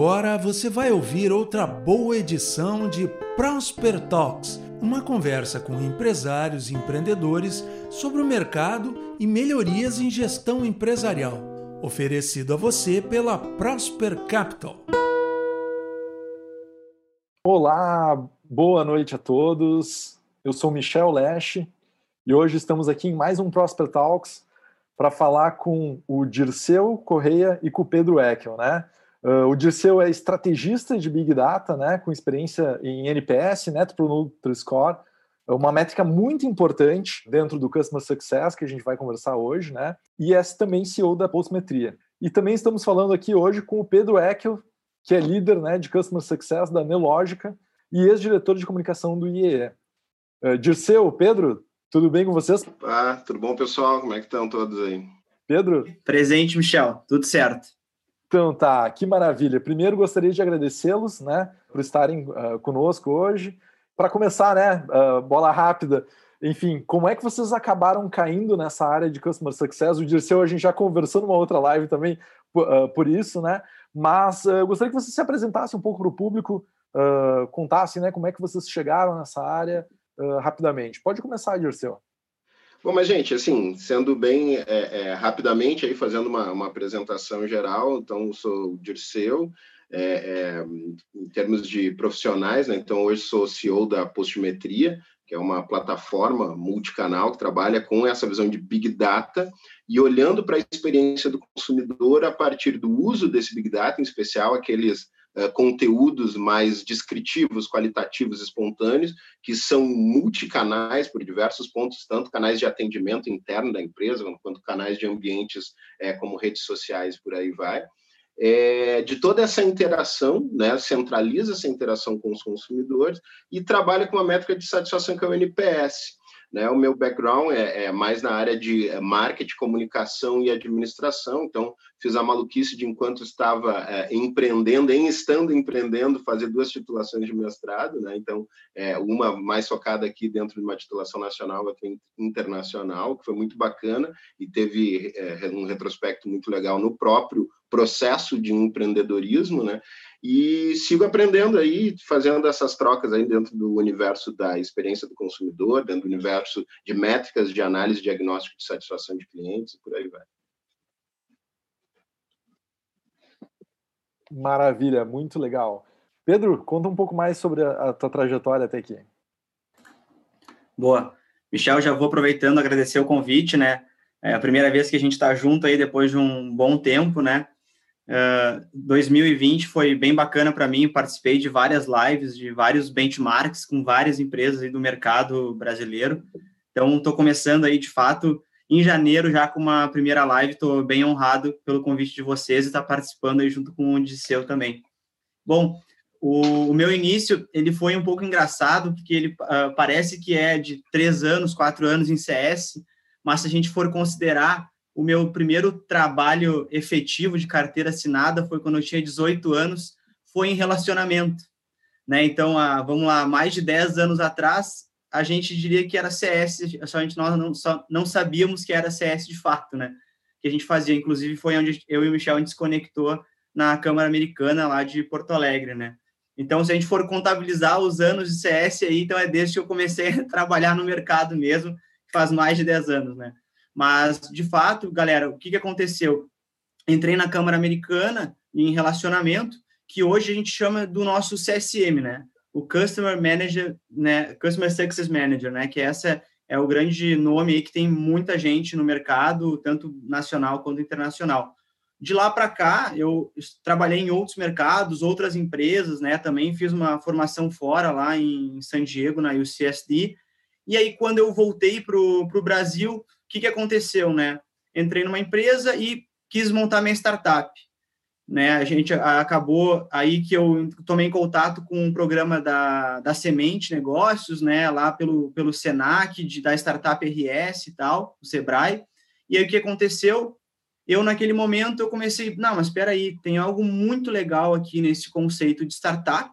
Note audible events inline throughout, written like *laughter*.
Agora você vai ouvir outra boa edição de Prosper Talks, uma conversa com empresários e empreendedores sobre o mercado e melhorias em gestão empresarial, oferecido a você pela Prosper Capital. Olá, boa noite a todos. Eu sou Michel Lesch e hoje estamos aqui em mais um Prosper Talks para falar com o Dirceu Correia e com o Pedro Eckel, né? Uh, o Dirceu é estrategista de Big Data, né, com experiência em NPS, Net Promoter Score, é uma métrica muito importante dentro do Customer Success que a gente vai conversar hoje, né? E é também CEO da Postmetria. E também estamos falando aqui hoje com o Pedro Eckel, que é líder né, de Customer Success da Nelogica e ex-diretor de comunicação do IEE. Uh, Dirceu, Pedro, tudo bem com vocês? Ah, tudo bom, pessoal? Como é que estão todos aí? Pedro? Presente, Michel. Tudo certo. Então tá, que maravilha. Primeiro gostaria de agradecê-los, né, por estarem uh, conosco hoje. Para começar, né, uh, bola rápida. Enfim, como é que vocês acabaram caindo nessa área de customer success? O Dirceu a gente já conversou numa outra live também uh, por isso, né? Mas eu gostaria que você se apresentasse um pouco para o público, contasse, né, como é que vocês chegaram nessa área rapidamente. Pode começar, Dirceu. Bom, mas gente, assim, sendo bem é, é, rapidamente aí fazendo uma, uma, apresentação geral, então sou Dirceu, é, é, em termos de profissionais, né? Então hoje sou CEO da Postimetria, que é uma plataforma multicanal que trabalha com essa visão de Big Data e olhando para a experiência do consumidor a partir do uso desse Big Data, em especial aqueles conteúdos mais descritivos, qualitativos, espontâneos, que são multicanais por diversos pontos, tanto canais de atendimento interno da empresa, quanto canais de ambientes é, como redes sociais, por aí vai. É, de toda essa interação, né, centraliza essa interação com os consumidores e trabalha com uma métrica de satisfação que é o NPS. Né? O meu background é, é, mais na área de é, marketing, comunicação e administração, então fiz a maluquice de enquanto estava é, empreendendo, em estando empreendendo, fazer duas titulações de mestrado, né? então é, uma mais focada aqui dentro de uma titulação nacional, outra internacional, que foi muito bacana e teve é, um retrospecto muito legal no próprio processo de empreendedorismo, né? e sigo aprendendo aí, fazendo essas trocas aí dentro do universo da experiência do consumidor, dentro do universo de métricas de análise diagnóstico de satisfação de clientes e por aí vai. Maravilha, muito legal. Pedro, conta um pouco mais sobre a, a tua trajetória até aqui. Boa. Michel, já vou aproveitando agradecer o convite, né? É a primeira vez que a gente está junto aí depois de um bom tempo, né? 2020 foi bem bacana para mim, participei de várias lives, de vários benchmarks com várias empresas do mercado brasileiro. Então, estou começando aí, de fato, em janeiro, já com uma primeira live. Estou bem honrado pelo convite de vocês e estar tá participando aí junto com o Disseu também. Bom, o, o, meu início, ele foi um pouco engraçado, porque ele uh, parece que é de três anos, quatro anos em CS, mas se a gente for considerar o meu primeiro trabalho efetivo de carteira assinada foi quando eu tinha 18 anos, foi em relacionamento. Né? Então, há, vamos lá, mais de 10 anos atrás, a gente diria que era CS, só a gente nós não, só, não sabíamos que era CS de fato, né? Que a gente fazia, inclusive foi onde eu e o Michel a gente se conectou na Câmara Americana lá de Porto Alegre, né? Então, se a gente for contabilizar os anos de CS aí, então é desde que eu comecei *laughs* a trabalhar no mercado mesmo, faz mais de 10 anos, né? Mas, de fato, galera, o que, que aconteceu? Entrei na Câmara Americana em relacionamento, que hoje a gente chama do nosso CSM, né? O Customer Manager, né? Customer Success Manager, né? Que essa é o grande nome aí que tem muita gente no mercado, tanto nacional quanto internacional. De lá para cá, eu trabalhei em outros mercados, outras empresas, né? Também fiz uma formação fora lá em San Diego, na UCSD. E aí, quando eu voltei para o Brasil, que, que aconteceu, né? Entrei numa empresa e quis montar minha startup. Né, a gente acabou aí que eu tomei contato com um programa da, da Semente Negócios, né, lá pelo, pelo Senac, de, da Startup RS e tal, o Sebrae. E aí o que aconteceu? Eu, naquele momento, eu comecei, não, mas espera aí, tem algo muito legal aqui nesse conceito de startup,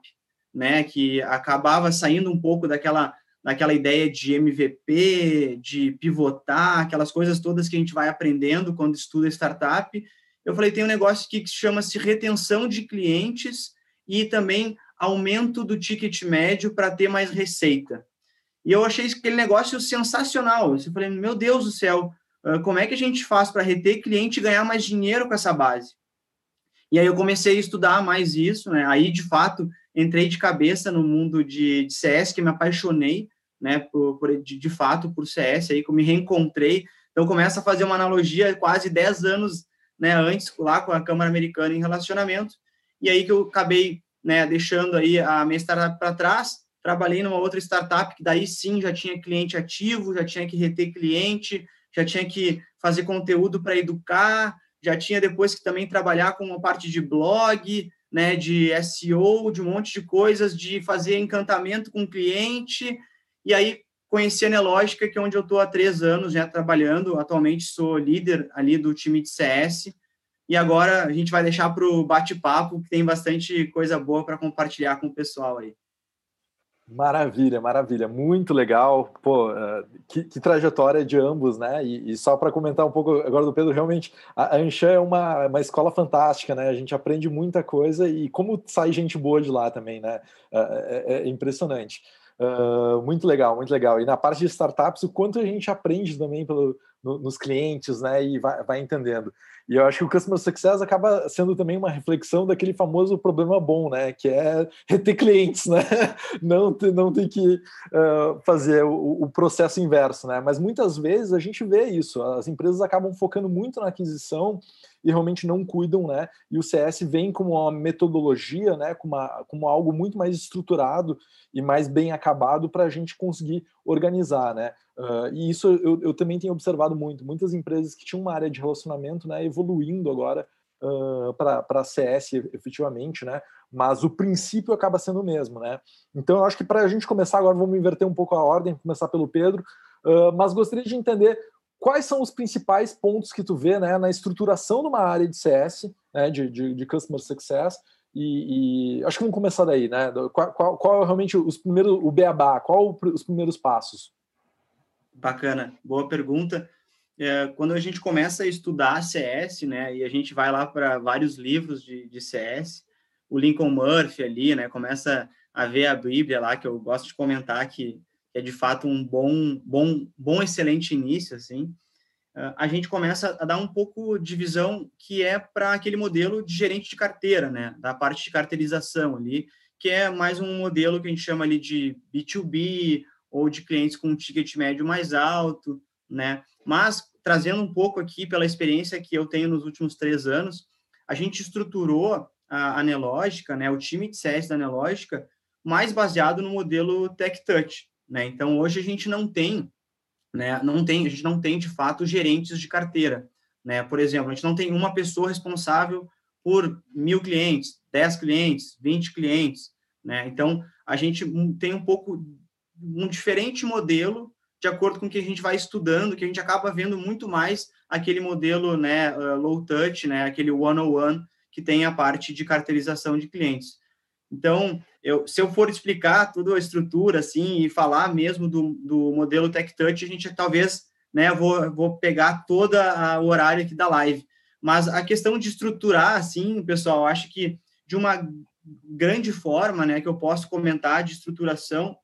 né, que acabava saindo um pouco daquela naquela ideia de MVP, de pivotar, aquelas coisas todas que a gente vai aprendendo quando estuda startup. eu falei, tem um negócio aqui que chama-se retenção de clientes e também aumento do ticket médio para ter mais receita. E eu achei aquele negócio sensacional. Eu falei, meu Deus do céu, como é que a gente faz para reter cliente e ganhar mais dinheiro com essa base? E aí eu comecei a estudar mais isso, né? Aí, de fato, entrei de cabeça no mundo de, de CS, que me apaixonei, né, por, por de, de, fato, por CS, aí que eu me reencontrei. Então, começa a fazer uma analogia quase 10 anos né, antes, lá com a Câmara Americana em relacionamento, e aí que eu acabei né, deixando aí a minha startup para trás, trabalhei numa outra startup que daí sim já tinha cliente ativo, já tinha que reter cliente, já tinha que fazer conteúdo para educar, já tinha depois que também trabalhar com uma parte de blog, né, de SEO, de um monte de coisas, de fazer encantamento com o cliente, e aí conheci a Nelógica, que é onde eu estou há três anos já trabalhando, atualmente sou líder ali do time de CS, e agora a gente vai deixar para o bate-papo, que tem bastante coisa boa para compartilhar com o pessoal aí. Maravilha, maravilha, muito legal. Pô, uh, que, que, trajetória de ambos, né? E, e só para comentar um pouco agora do Pedro, realmente a, Anshan é uma, uma escola fantástica, né? A gente aprende muita coisa e como sai gente boa de lá também, né? É, é, impressionante. Uh, muito legal, muito legal. E na parte de startups, o quanto a gente aprende também pelo, no, nos clientes, né? E vai, vai entendendo. E eu acho que o Customer Success acaba sendo também uma reflexão daquele famoso problema bom, né? Que é reter clientes, né? *laughs* Não, ter, não tem que uh, fazer o, o, processo inverso, né? Mas muitas vezes a gente vê isso. As empresas acabam focando muito na aquisição e realmente não cuidam, né? E o CS vem como uma metodologia, né? Como, uma, como algo muito mais estruturado e mais bem acabado para a gente conseguir organizar, né? Uh, e isso eu, eu, também tenho observado muito. Muitas empresas que tinham uma área de relacionamento, né? Evoluindo agora uh, para CS efetivamente, né? Mas o princípio acaba sendo o mesmo, né? Então eu acho que para a gente começar agora, vamos inverter um pouco a ordem, começar pelo Pedro. Uh, mas gostaria de entender quais são os principais pontos que tu vê né, na estruturação de uma área de CS, né, de, de, de Customer Success, e, e, acho que vamos começar daí, né? Qual, qual, qual realmente os primeiros, o beabá, qual os primeiros passos? Bacana, boa pergunta. É, quando a gente começa a estudar CS, né, e a gente vai lá para vários livros de, de CS, o Lincoln Murphy ali, né, começa a ver a Bíblia lá, que eu gosto de comentar que é de fato um bom, bom, bom, excelente início, assim, uh, a gente começa a dar um pouco de visão que é para aquele modelo de gerente de carteira, né, da parte de carteirização ali, que é mais um modelo que a gente chama ali de B2B ou de clientes com um ticket médio mais alto, né, mas trazendo um pouco aqui pela experiência que eu tenho nos últimos três anos, a gente estruturou a Anelógica, né, o time de CS da Anelógica, mais baseado no modelo Tech Touch, né? Então, hoje a gente não tem, né, não tem, a gente não tem, de fato, gerentes de carteira. Né? Por exemplo, a gente não tem uma pessoa responsável por mil clientes, dez clientes, vinte clientes. Né? Então, a gente tem um pouco um diferente modelo de acordo com o que a gente vai estudando, que a gente acaba vendo muito mais aquele modelo né, uh, low touch, né, aquele one-on-one, que tem a parte de carteirização de clientes. Então, eu, se eu for explicar toda a estrutura, assim, e falar mesmo do, do modelo Tech Touch, a gente talvez, né, vou, vou pegar todo o horário aqui da live. Mas a questão de estruturar, assim, pessoal, acho que de uma grande forma, né, que eu posso comentar de estruturação,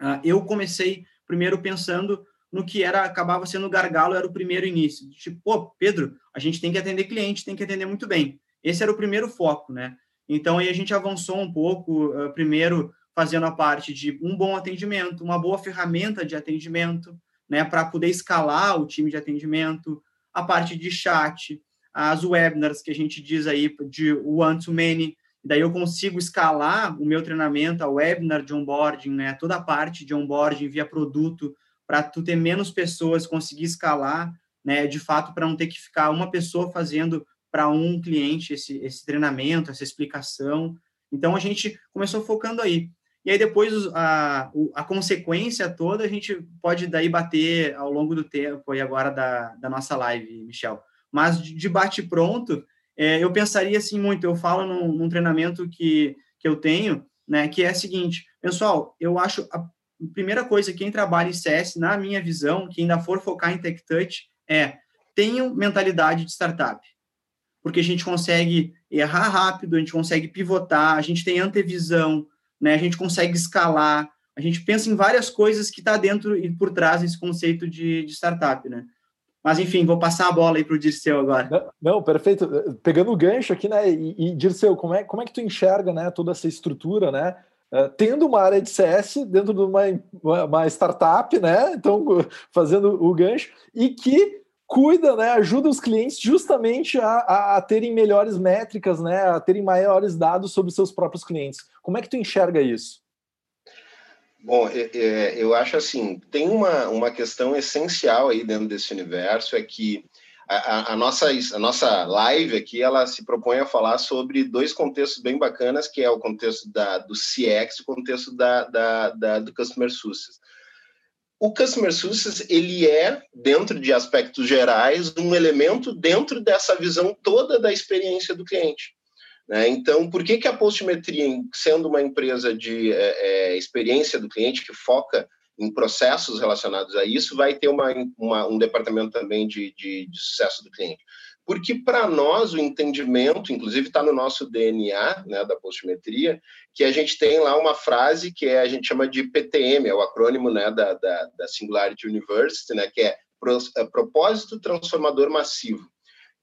uh, eu comecei primeiro pensando no que era acabava sendo gargalo, era o primeiro início. Tipo, pô, Pedro, a gente tem que atender cliente, tem que atender muito bem. Esse era o primeiro foco, né? Então, aí a gente avançou um pouco, uh, primeiro fazendo a parte de um bom atendimento, uma boa ferramenta de atendimento, né, para poder escalar o time de atendimento, a parte de chat, as webinars que a gente diz aí de one to many, daí eu consigo escalar o meu treinamento, a webinar de onboarding, né, toda a parte de onboarding via produto, para tu ter menos pessoas, conseguir escalar, né, de fato, para não ter que ficar uma pessoa fazendo para um cliente esse, esse treinamento, essa explicação. Então, a gente começou focando aí. E aí, depois, a, a consequência toda, a gente pode daí bater ao longo do tempo e agora da, da nossa live, Michel. Mas de bate pronto, é, eu pensaria assim muito, eu falo num, num, treinamento que, que eu tenho, né, que é o seguinte, pessoal, eu acho a primeira coisa, quem trabalha em CS, na minha visão, que ainda for focar em Tech Touch, é tenham mentalidade de startup porque a gente consegue errar rápido, a gente consegue pivotar, a gente tem antevisão, né? A gente consegue escalar, a gente pensa em várias coisas que está dentro e por trás desse conceito de, de, startup, né? Mas, enfim, vou passar a bola aí para o Dirceu agora. Não, não, perfeito. Pegando o gancho aqui, né? E, e Dirceu, como é, como é que tu enxerga né, toda essa estrutura, né? Uh, tendo uma área de CS dentro de uma, uma startup, né? Então, *laughs* fazendo o gancho, e que cuida, né, ajuda os clientes justamente a, a, terem melhores métricas, né, a terem maiores dados sobre seus próprios clientes. Como é que tu enxerga isso? Bom, eu acho assim, tem uma, uma questão essencial aí dentro desse universo, é que a, a, nossa, a nossa live aqui, ela se propõe a falar sobre dois contextos bem bacanas, que é o contexto da, do CX e o contexto da, da, da, do Customer Success o Customer Success ele é, dentro de aspectos gerais, um elemento dentro dessa visão toda da experiência do cliente. Né? Então, por que, que a Postmetria, sendo uma empresa de é, é, experiência do cliente que foca em processos relacionados a isso, vai ter uma, uma, um departamento também de, de, de sucesso do cliente? porque para nós o entendimento, inclusive está no nosso DNA né, da postimetria, que a gente tem lá uma frase que é, a gente chama de PTM, é o acrônimo né, da, da, da Singularity University, né, que é, é Propósito Transformador Massivo.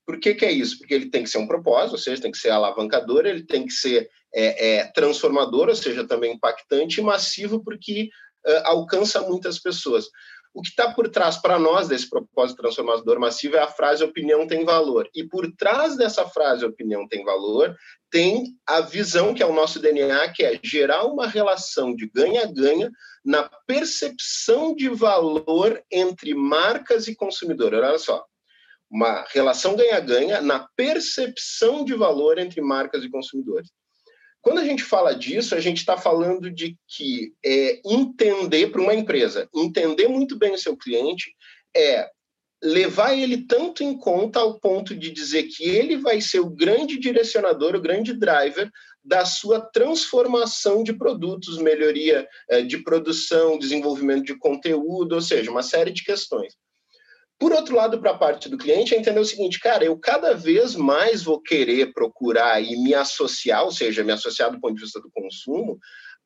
Por que, que, é isso? Porque ele tem que ser um propósito, ou seja, tem que ser alavancador, ele tem que ser é, é, transformador, ou seja, também impactante, e massivo, porque uh, alcança muitas pessoas. O que está por trás para nós desse propósito transformador massivo é a frase opinião tem valor. E por trás dessa frase opinião tem valor, tem a visão que é o nosso DNA, que é gerar uma relação de ganha-ganha na percepção de valor entre marcas e consumidor. Olha só, uma relação ganha-ganha na percepção de valor entre marcas e consumidores. Quando a gente fala disso, a gente está falando de que é, entender para uma empresa, entender muito bem o seu cliente é levar ele tanto em conta ao ponto de dizer que ele vai ser o grande direcionador, o grande driver da sua transformação de produtos, melhoria é, de produção, desenvolvimento de conteúdo, ou seja, uma série de questões. Por outro lado, para a parte do cliente, é entender o seguinte, cara, eu cada vez mais vou querer procurar e me associar, ou seja, me associar do ponto de vista do consumo,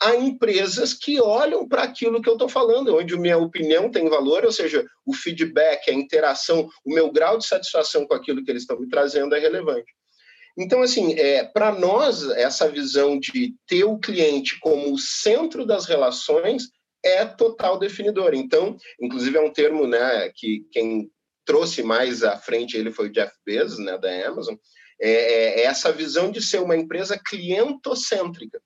a empresas que olham para aquilo que eu estou falando, onde minha opinião tem valor, ou seja, o feedback, a interação, o meu grau de satisfação com aquilo que eles estão me trazendo é relevante. Então, assim, é, para nós, essa visão de ter o cliente como o centro das relações é total definidor. Então, inclusive é um termo, né, que quem trouxe mais à frente ele foi o Jeff Bezos, né, da Amazon, é, é, é essa visão de ser uma empresa clientocêntrica.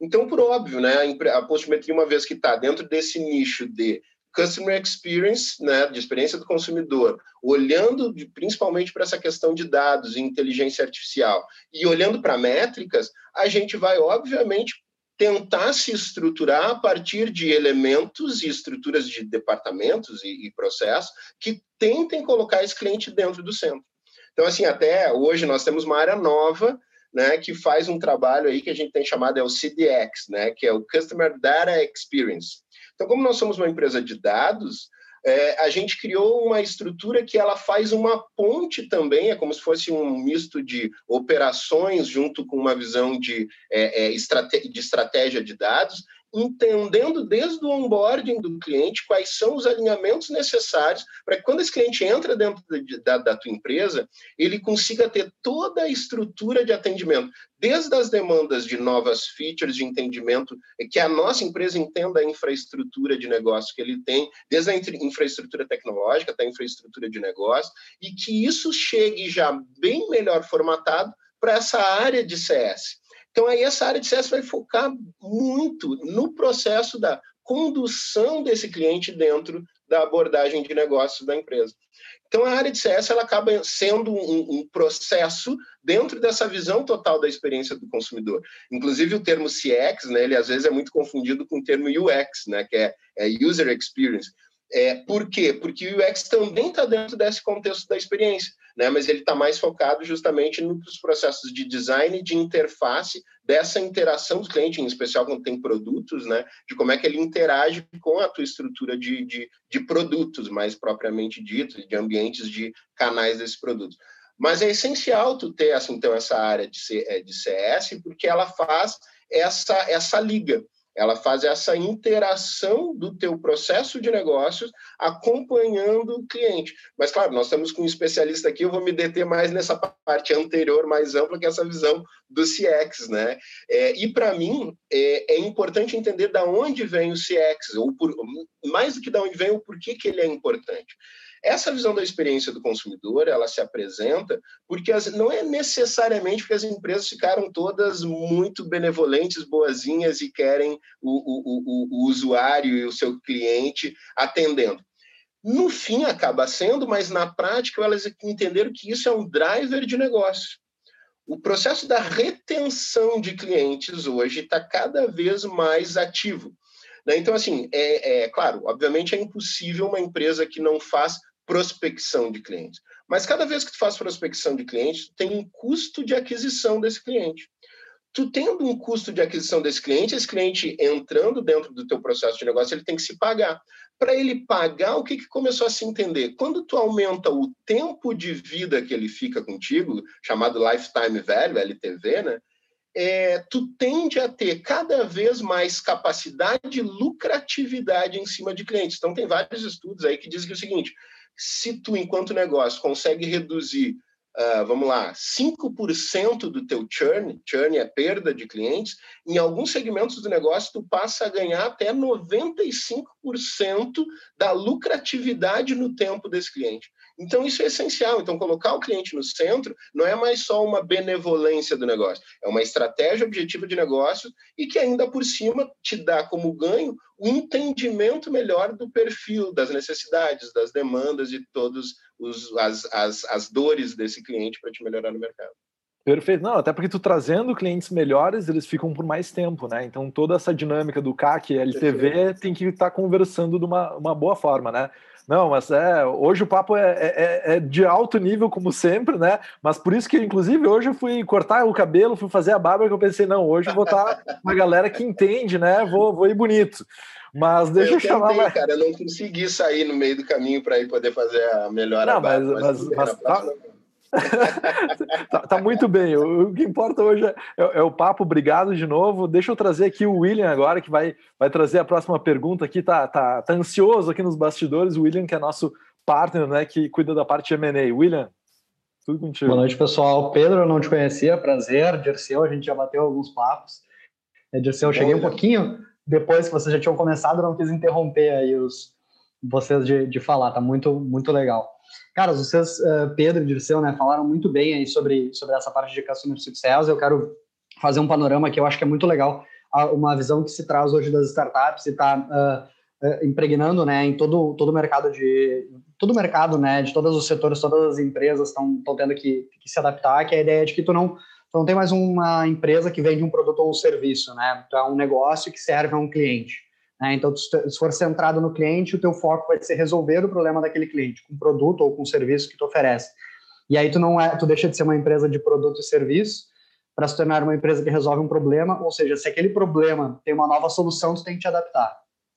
Então, por óbvio, né, a Postmetria, uma vez que está dentro desse nicho de customer experience, né, de experiência do consumidor, olhando de, principalmente para essa questão de dados e inteligência artificial e olhando para métricas, a gente vai, obviamente, tentar se estruturar a partir de elementos e estruturas de departamentos e, e processos que tentem colocar esse cliente dentro do centro. Então, assim, até hoje nós temos uma área nova né, que faz um trabalho aí que a gente tem chamado é o CDX, né, que é o Customer Data Experience. Então, como nós somos uma empresa de dados, é, a gente criou uma estrutura que ela faz uma ponte também, é como se fosse um misto de operações junto com uma visão de, é, é, de estratégia de dados, entendendo desde o onboarding do cliente quais são os alinhamentos necessários para que quando esse cliente entra dentro da, da tua empresa, ele consiga ter toda a estrutura de atendimento, desde as demandas de novas features de entendimento, que a nossa empresa entenda a infraestrutura de negócio que ele tem, desde a infraestrutura tecnológica até a infraestrutura de negócio, e que isso chegue já bem melhor formatado para essa área de CS então, aí essa área de CS vai focar muito no processo da condução desse cliente dentro da abordagem de negócios da empresa. Então, a área de CS ela acaba sendo um, um, processo dentro dessa visão total da experiência do consumidor. Inclusive, o termo CX, né, ele às vezes é muito confundido com o termo UX, né, que é, é User Experience. É, por quê? Porque o UX também está dentro desse contexto da experiência, né? mas ele está mais focado justamente nos processos de design de interface dessa interação do cliente, em especial quando tem produtos, né? de como é que ele interage com a tua estrutura de, de, de produtos, mais propriamente dito, de ambientes de canais desses produtos. Mas é essencial tu ter assim, então, essa área de, de CS, porque ela faz essa, essa liga ela faz essa interação do teu processo de negócios acompanhando o cliente. Mas, claro, nós estamos com um especialista aqui, eu vou me deter mais nessa parte anterior, mais ampla, que é essa visão do CX, né? É, e, para mim, é, é, importante entender da onde vem o CX, ou por, mais do que da onde vem, o porquê que ele é importante. Essa visão da experiência do consumidor, ela se apresenta porque as, não é necessariamente porque as empresas ficaram todas muito benevolentes, boazinhas e querem o, o, o, o usuário e o seu cliente atendendo. No fim, acaba sendo, mas na prática elas entenderam que isso é um driver de negócio. O processo da retenção de clientes hoje está cada vez mais ativo. Né? Então, assim, é, é, claro, obviamente é impossível uma empresa que não faz prospecção de clientes. Mas cada vez que tu faz prospecção de clientes, tem um custo de aquisição desse cliente. Tu tendo um custo de aquisição desse cliente, esse cliente entrando dentro do teu processo de negócio, ele tem que se pagar. Para ele pagar, o que, que começou a se entender? Quando tu aumenta o tempo de vida que ele fica contigo, chamado Lifetime Value, LTV, né? É, tu tende a ter cada vez mais capacidade e lucratividade em cima de clientes. Então, tem vários estudos aí que dizem que é o seguinte: se tu, enquanto negócio, consegue reduzir, uh, vamos lá, 5% do teu churn, churn é perda de clientes, em alguns segmentos do negócio tu passa a ganhar até 95% da lucratividade no tempo desse cliente. Então, isso é essencial. Então, colocar o cliente no centro não é mais só uma benevolência do negócio, é uma estratégia objetiva de negócio e que ainda por cima te dá como ganho o entendimento melhor do perfil, das necessidades, das demandas de todas as, as, as dores desse cliente para te melhorar no mercado. Perfeito. Não, até porque tu trazendo clientes melhores, eles ficam por mais tempo, né? Então toda essa dinâmica do CAC e LTV Perfeito. tem que estar tá conversando de uma, uma boa forma, né? Não, mas é, hoje o papo é, é, é, é, de alto nível, como sempre, né? Mas por isso que, inclusive, hoje eu fui cortar o cabelo, fui fazer a barba, que eu pensei, não, hoje eu vou estar uma galera que entende, né? Vou, vou ir bonito. Mas deixa eu, eu chamar. Tentei, cara, eu não consegui sair no meio do caminho para ir poder fazer a melhor não, barba, mas, mas, mas, mas tá, tá, muito bem. O, o, que importa hoje é, é, é, o papo. Obrigado de novo. Deixa eu trazer aqui o William agora, que vai, vai trazer a próxima pergunta aqui. Tá, tá, tá ansioso aqui nos bastidores. O William, que é nosso partner, né, que cuida da parte de M&A. William, tudo contigo. Boa noite, pessoal. Pedro, eu não te conhecia. Prazer. Dirceu, a gente já bateu alguns papos. É, Dirceu, eu cheguei um pouquinho depois que vocês já tinham começado, não quis interromper aí os, vocês de, de falar. Tá muito, muito legal. Cara, vocês, uh, Pedro e Dirceu, né, falaram muito bem aí sobre, sobre essa parte de Customer Success. Eu quero fazer um panorama que eu acho que é muito legal, uma visão que se traz hoje das startups e está uh, uh, impregnando, né, em todo todo o mercado de todo mercado, né, de todos os setores, todas as empresas estão tendo que, que, se adaptar, que é a ideia de que tu não tu não tem mais uma empresa que vende um produto ou um serviço, né? Tu é um negócio que serve a um cliente. Né? Então, se for centrado no cliente, o teu foco vai ser resolver o problema daquele cliente, com produto ou com serviço que tu oferece. E aí tu não é, tu deixa de ser uma empresa de produto e serviço para se tornar uma empresa que resolve um problema, ou seja, se aquele problema tem uma nova solução, tu tem que te adaptar.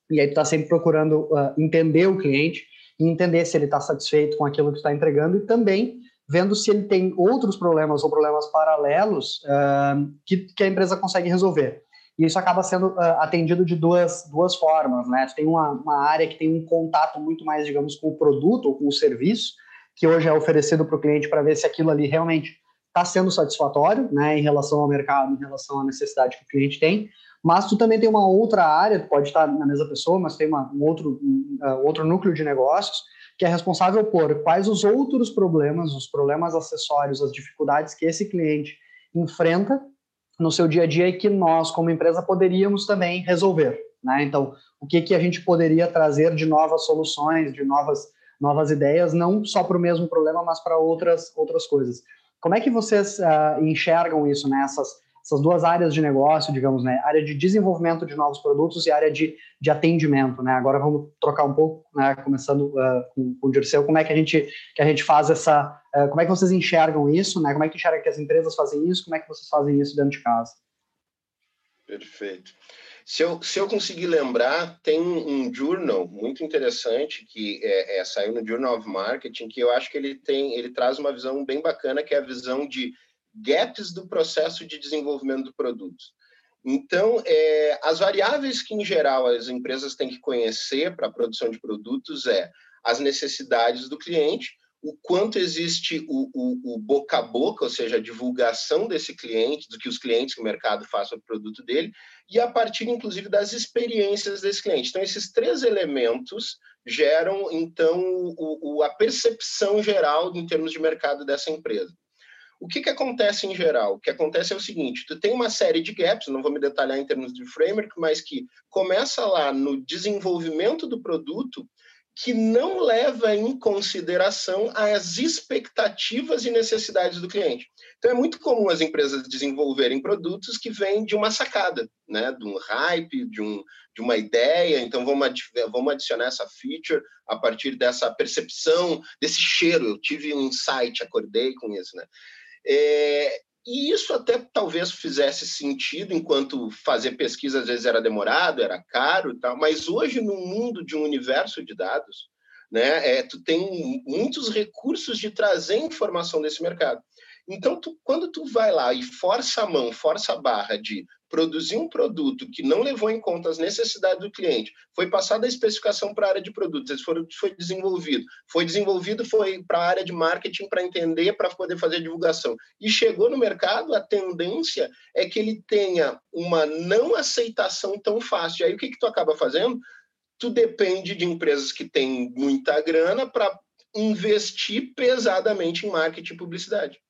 E aí tu está sempre procurando uh, entender o cliente e entender se ele está satisfeito com aquilo que está entregando e também vendo se ele tem outros problemas ou problemas paralelos uh, que, que a empresa consegue resolver e isso acaba sendo uh, atendido de duas, duas formas, né? Tu tem uma, uma área que tem um contato muito mais, digamos, com o produto ou com o serviço, que hoje é oferecido para o cliente para ver se aquilo ali realmente está sendo satisfatório, né, em relação ao mercado, em relação à necessidade que o cliente tem, mas tu também tem uma outra área, pode estar na mesma pessoa, mas tem uma, um outro, um, uh, outro núcleo de negócios que é responsável por quais os outros problemas, os problemas acessórios, as dificuldades que esse cliente enfrenta no seu dia a dia e que nós, como empresa, poderíamos também resolver. Né? Então, o que, que a gente poderia trazer de novas soluções, de novas, novas ideias, não só para o mesmo problema, mas para outras, outras coisas. Como é que vocês uh, enxergam isso, né? essas, essas duas áreas de negócio, digamos, né? Área de desenvolvimento de novos produtos e área de, de atendimento, né? Agora vamos trocar um pouco, né? Começando uh, com, com o Dirceu, como é que a gente, que a gente faz essa... Uh, como é que vocês enxergam isso, né? Como é que enxerga que as empresas fazem isso? Como é que vocês fazem isso dentro de casa? Perfeito. Se eu, se eu conseguir lembrar, tem um journal muito interessante que é, é, saiu no Journal of Marketing, que eu acho que ele tem, ele traz uma visão bem bacana, que é a visão de gaps do processo de desenvolvimento do produto. Então, é, as variáveis que, em geral, as empresas têm que conhecer para a produção de produtos é as necessidades do cliente, o quanto existe o, o, o, boca a boca, ou seja, a divulgação desse cliente, do que os clientes que o mercado façam o produto dele, e a partir, inclusive, das experiências desse cliente. Então, esses três elementos geram, então, o, a percepção geral em termos de mercado dessa empresa. O que, que acontece em geral? O que acontece é o seguinte: tu tem uma série de gaps, não vou me detalhar em termos de framework, mas que começa lá no desenvolvimento do produto que não leva em consideração as expectativas e necessidades do cliente. Então é muito comum as empresas desenvolverem produtos que vêm de uma sacada, né, de um hype, de, um, de uma ideia. Então vamos, vamos adicionar essa feature a partir dessa percepção, desse cheiro. Eu tive um insight, acordei com isso, né? É, e isso até talvez fizesse sentido, enquanto fazer pesquisa às vezes era demorado, era caro e tal, mas hoje, no mundo de um universo de dados, né, é, tu tem muitos recursos de trazer informação desse mercado. Então, tu, quando tu vai lá e força a mão, força a barra de produzir um produto que não levou em conta as necessidades do cliente, foi passada a especificação para a área de produtos, foi, foi desenvolvido, foi desenvolvido, foi para a área de marketing para entender, para poder fazer divulgação, e chegou no mercado, a tendência é que ele tenha uma não aceitação tão fácil. Aí o que, que tu acaba fazendo? Tu depende de empresas que têm muita grana para investir pesadamente em marketing e publicidade.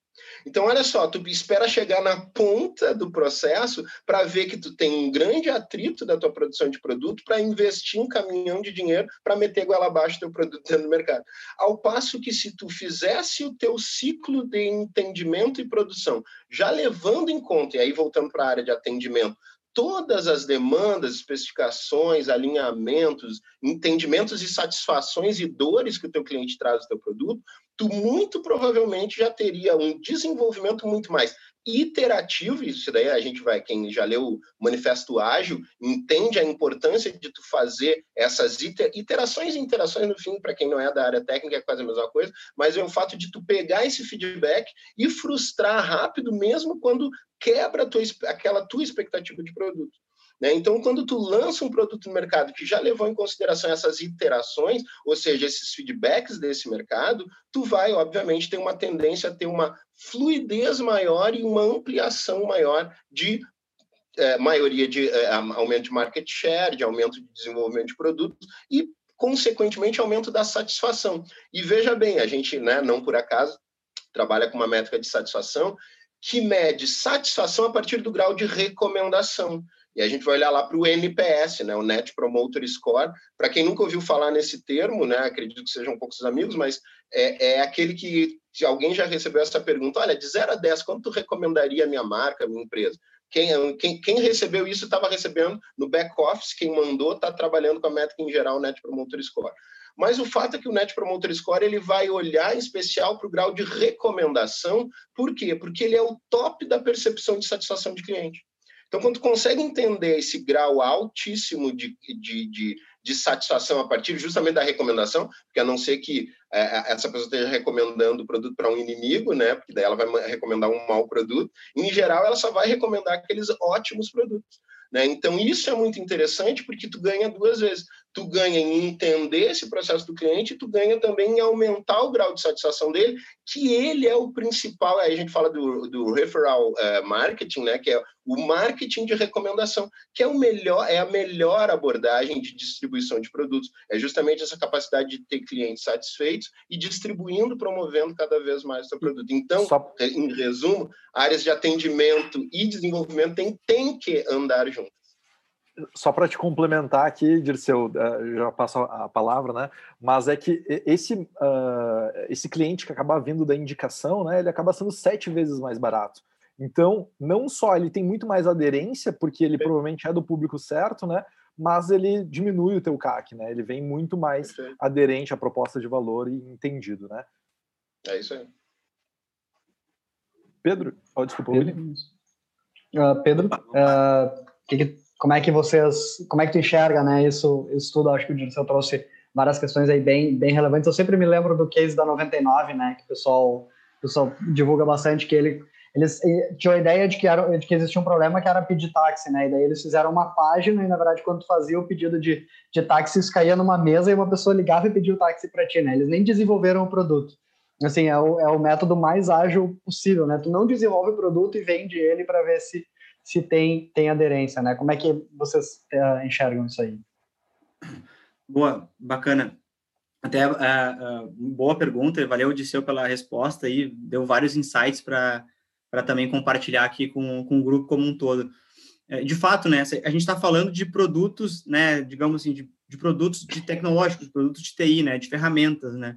Então, olha só, tu espera chegar na ponta do processo para ver que tu tem um grande atrito da tua produção de produto para investir um caminhão de dinheiro para meter goela abaixo teu produto dentro do mercado. Ao passo que se tu fizesse o teu ciclo de entendimento e produção, já levando em conta, e aí voltando para a área de atendimento, todas as demandas, especificações, alinhamentos, entendimentos e satisfações e dores que o teu cliente traz do teu produto, tu muito provavelmente já teria um desenvolvimento muito mais iterativo, isso daí a gente vai, quem já leu o Manifesto Ágil, entende a importância de tu fazer essas iterações e interações no fim, para quem não é da área técnica, é quase a mesma coisa, mas é o fato de tu pegar esse feedback e frustrar rápido, mesmo quando quebra tua, aquela tua expectativa de produto. Né? Então, quando tu lança um produto no mercado que já levou em consideração essas iterações, ou seja, esses feedbacks desse mercado, tu vai, obviamente, ter uma tendência a ter uma fluidez maior e uma ampliação maior de é, maioria de é, aumento de market share, de aumento de desenvolvimento de produtos e, consequentemente, aumento da satisfação. E veja bem, a gente, né, não por acaso, trabalha com uma métrica de satisfação que mede satisfação a partir do grau de recomendação. E a gente vai olhar lá para o NPS, né, o Net Promoter Score. Para quem nunca ouviu falar nesse termo, né, acredito que sejam poucos amigos, mas é, é, aquele que, se alguém já recebeu essa pergunta, olha, de 0 a 10, quanto recomendaria a minha marca, a minha empresa? Quem, quem, quem recebeu isso estava recebendo no back-office, quem mandou está trabalhando com a métrica em geral, Net Promoter Score. Mas o fato é que o Net Promoter Score ele vai olhar em especial para o grau de recomendação. Por quê? Porque ele é o top da percepção de satisfação de cliente. Então, quando consegue entender esse grau altíssimo de, de, de, de, satisfação a partir justamente da recomendação, porque a não ser que é, é essa pessoa esteja recomendando o produto para um inimigo, né? Porque daí ela vai recomendar um mau produto. Em geral, ela só vai recomendar aqueles ótimos produtos. Né? Então, isso é muito interessante porque tu ganha duas vezes. Tu ganha em entender esse processo do cliente, tu ganha também em aumentar o grau de satisfação dele, que ele é o principal. Aí a gente fala do, do referral uh, marketing, né? que é o marketing de recomendação, que é, o melhor, é a melhor abordagem de distribuição de produtos. É justamente essa capacidade de ter clientes satisfeitos e distribuindo, promovendo cada vez mais o seu produto. Então, Só... em resumo, áreas de atendimento e desenvolvimento têm, têm que andar juntas só para te complementar aqui, Dirceu, eh, já passo a palavra, né? Mas é que esse, uh, esse cliente que acaba vindo da indicação, né? Ele acaba sendo sete vezes mais barato. Então, não só ele tem muito mais aderência, porque ele provavelmente é do público certo, né? Mas ele diminui o teu CAC, né? Ele vem muito mais aderente à proposta de valor e entendido, né? É isso aí. Pedro, oh, desculpa, Pedro. Uh, Pedro, uh, que, que como é que vocês, como é que tu enxerga, né, isso, isso tudo, acho que o Dirceu trouxe várias questões aí bem, bem relevantes, eu sempre me lembro do case da 99, né, que o pessoal, o pessoal divulga bastante, que ele, eles tinham a ideia de que, era, de que existia um problema que era pedir táxi, né, e daí eles fizeram uma página e, na verdade, quando tu fazia o pedido de, de táxi, caía numa mesa e uma pessoa ligava e pedia o táxi para ti, né, eles nem desenvolveram o produto, assim, é o, é o método mais ágil possível, né, tu não desenvolve o produto e vende ele para ver se se tem, tem aderência, né? Como é que vocês uh, enxergam isso aí? Boa, bacana. Até uh, uh, boa pergunta, valeu, Odisseu, pela resposta e deu vários insights para também compartilhar aqui com, com o grupo como um todo. De fato, né, a gente está falando de produtos, né, digamos assim, de, de produtos de tecnológicos, produtos de TI, né, de ferramentas, né,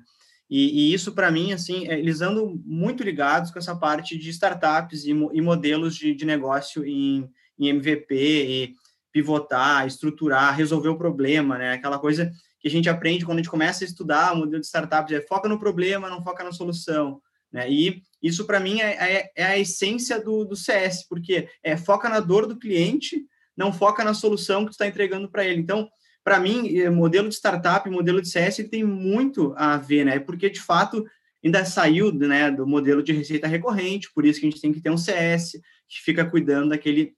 e, e isso, para mim, assim, é, eles andam muito ligados com essa parte de startups e, e modelos de, de negócio em, em, MVP, e pivotar, estruturar, resolver o problema, né? Aquela coisa que a gente aprende quando a gente começa a estudar o modelo de startups, é foca no problema, não foca na solução, né? E isso, para mim, é, é, é, a essência do, do CS, porque é foca na dor do cliente, não foca na solução que tu está entregando para ele. Então, para mim, eh, modelo de startup, modelo de CS, tem muito a ver, né? Porque, de fato, ainda saiu né, do modelo de receita recorrente, por isso que a gente tem que ter um CS que fica cuidando daquele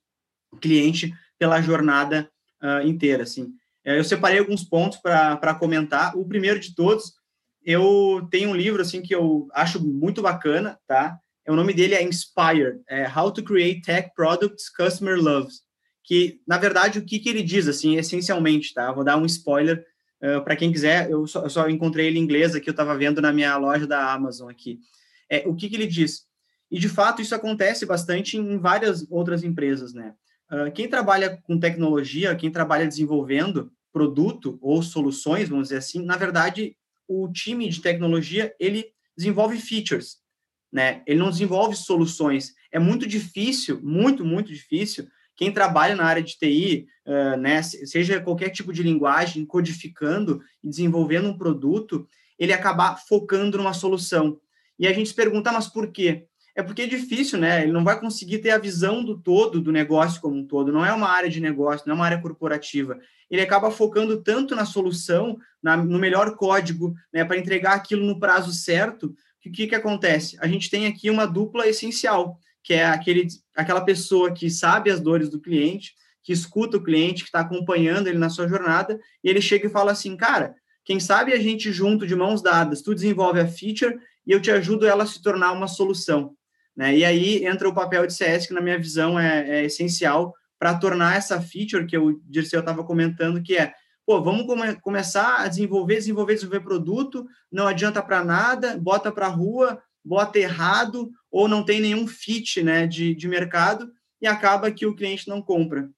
cliente pela jornada uh, inteira, assim. Eh, eu separei alguns pontos para comentar. O primeiro de todos, eu tenho um livro, assim, que eu acho muito bacana, tá? O nome dele é Inspire, é How to Create Tech Products Customer Loves que, na verdade, o que, que ele diz, assim, essencialmente, tá? Vou dar um spoiler uh, para quem quiser, eu só, eu só, encontrei ele em inglês aqui, eu estava vendo na minha loja da Amazon aqui. É, o que, que ele diz? E, de fato, isso acontece bastante em várias outras empresas, né? Uh, quem trabalha com tecnologia, quem trabalha desenvolvendo produto ou soluções, vamos dizer assim, na verdade, o time de tecnologia, ele desenvolve features, né? Ele não desenvolve soluções. É muito difícil, muito, muito difícil, quem trabalha na área de TI, uh, né, seja qualquer tipo de linguagem, codificando e desenvolvendo um produto, ele acabar focando numa solução. E a gente se pergunta, mas por quê? É porque é difícil, né? Ele não vai conseguir ter a visão do todo do negócio como um todo. Não é uma área de negócio, não é uma área corporativa. Ele acaba focando tanto na solução, na, no melhor código, né, para entregar aquilo no prazo certo. Que o que, que acontece? A gente tem aqui uma dupla essencial que é aquele, aquela pessoa que sabe as dores do cliente, que escuta o cliente, que está acompanhando ele na sua jornada, e ele chega e fala assim, cara, quem sabe a gente junto de mãos dadas, tu desenvolve a feature e eu te ajudo ela a se tornar uma solução. Né? E aí entra o papel de CS, que na minha visão é, é essencial para tornar essa feature que o Dirceu estava comentando, que é, pô, vamos come começar a desenvolver, desenvolver, desenvolver produto, não adianta para nada, bota para a rua, bota errado ou não tem nenhum fit né, de, de mercado e acaba que o cliente não compra.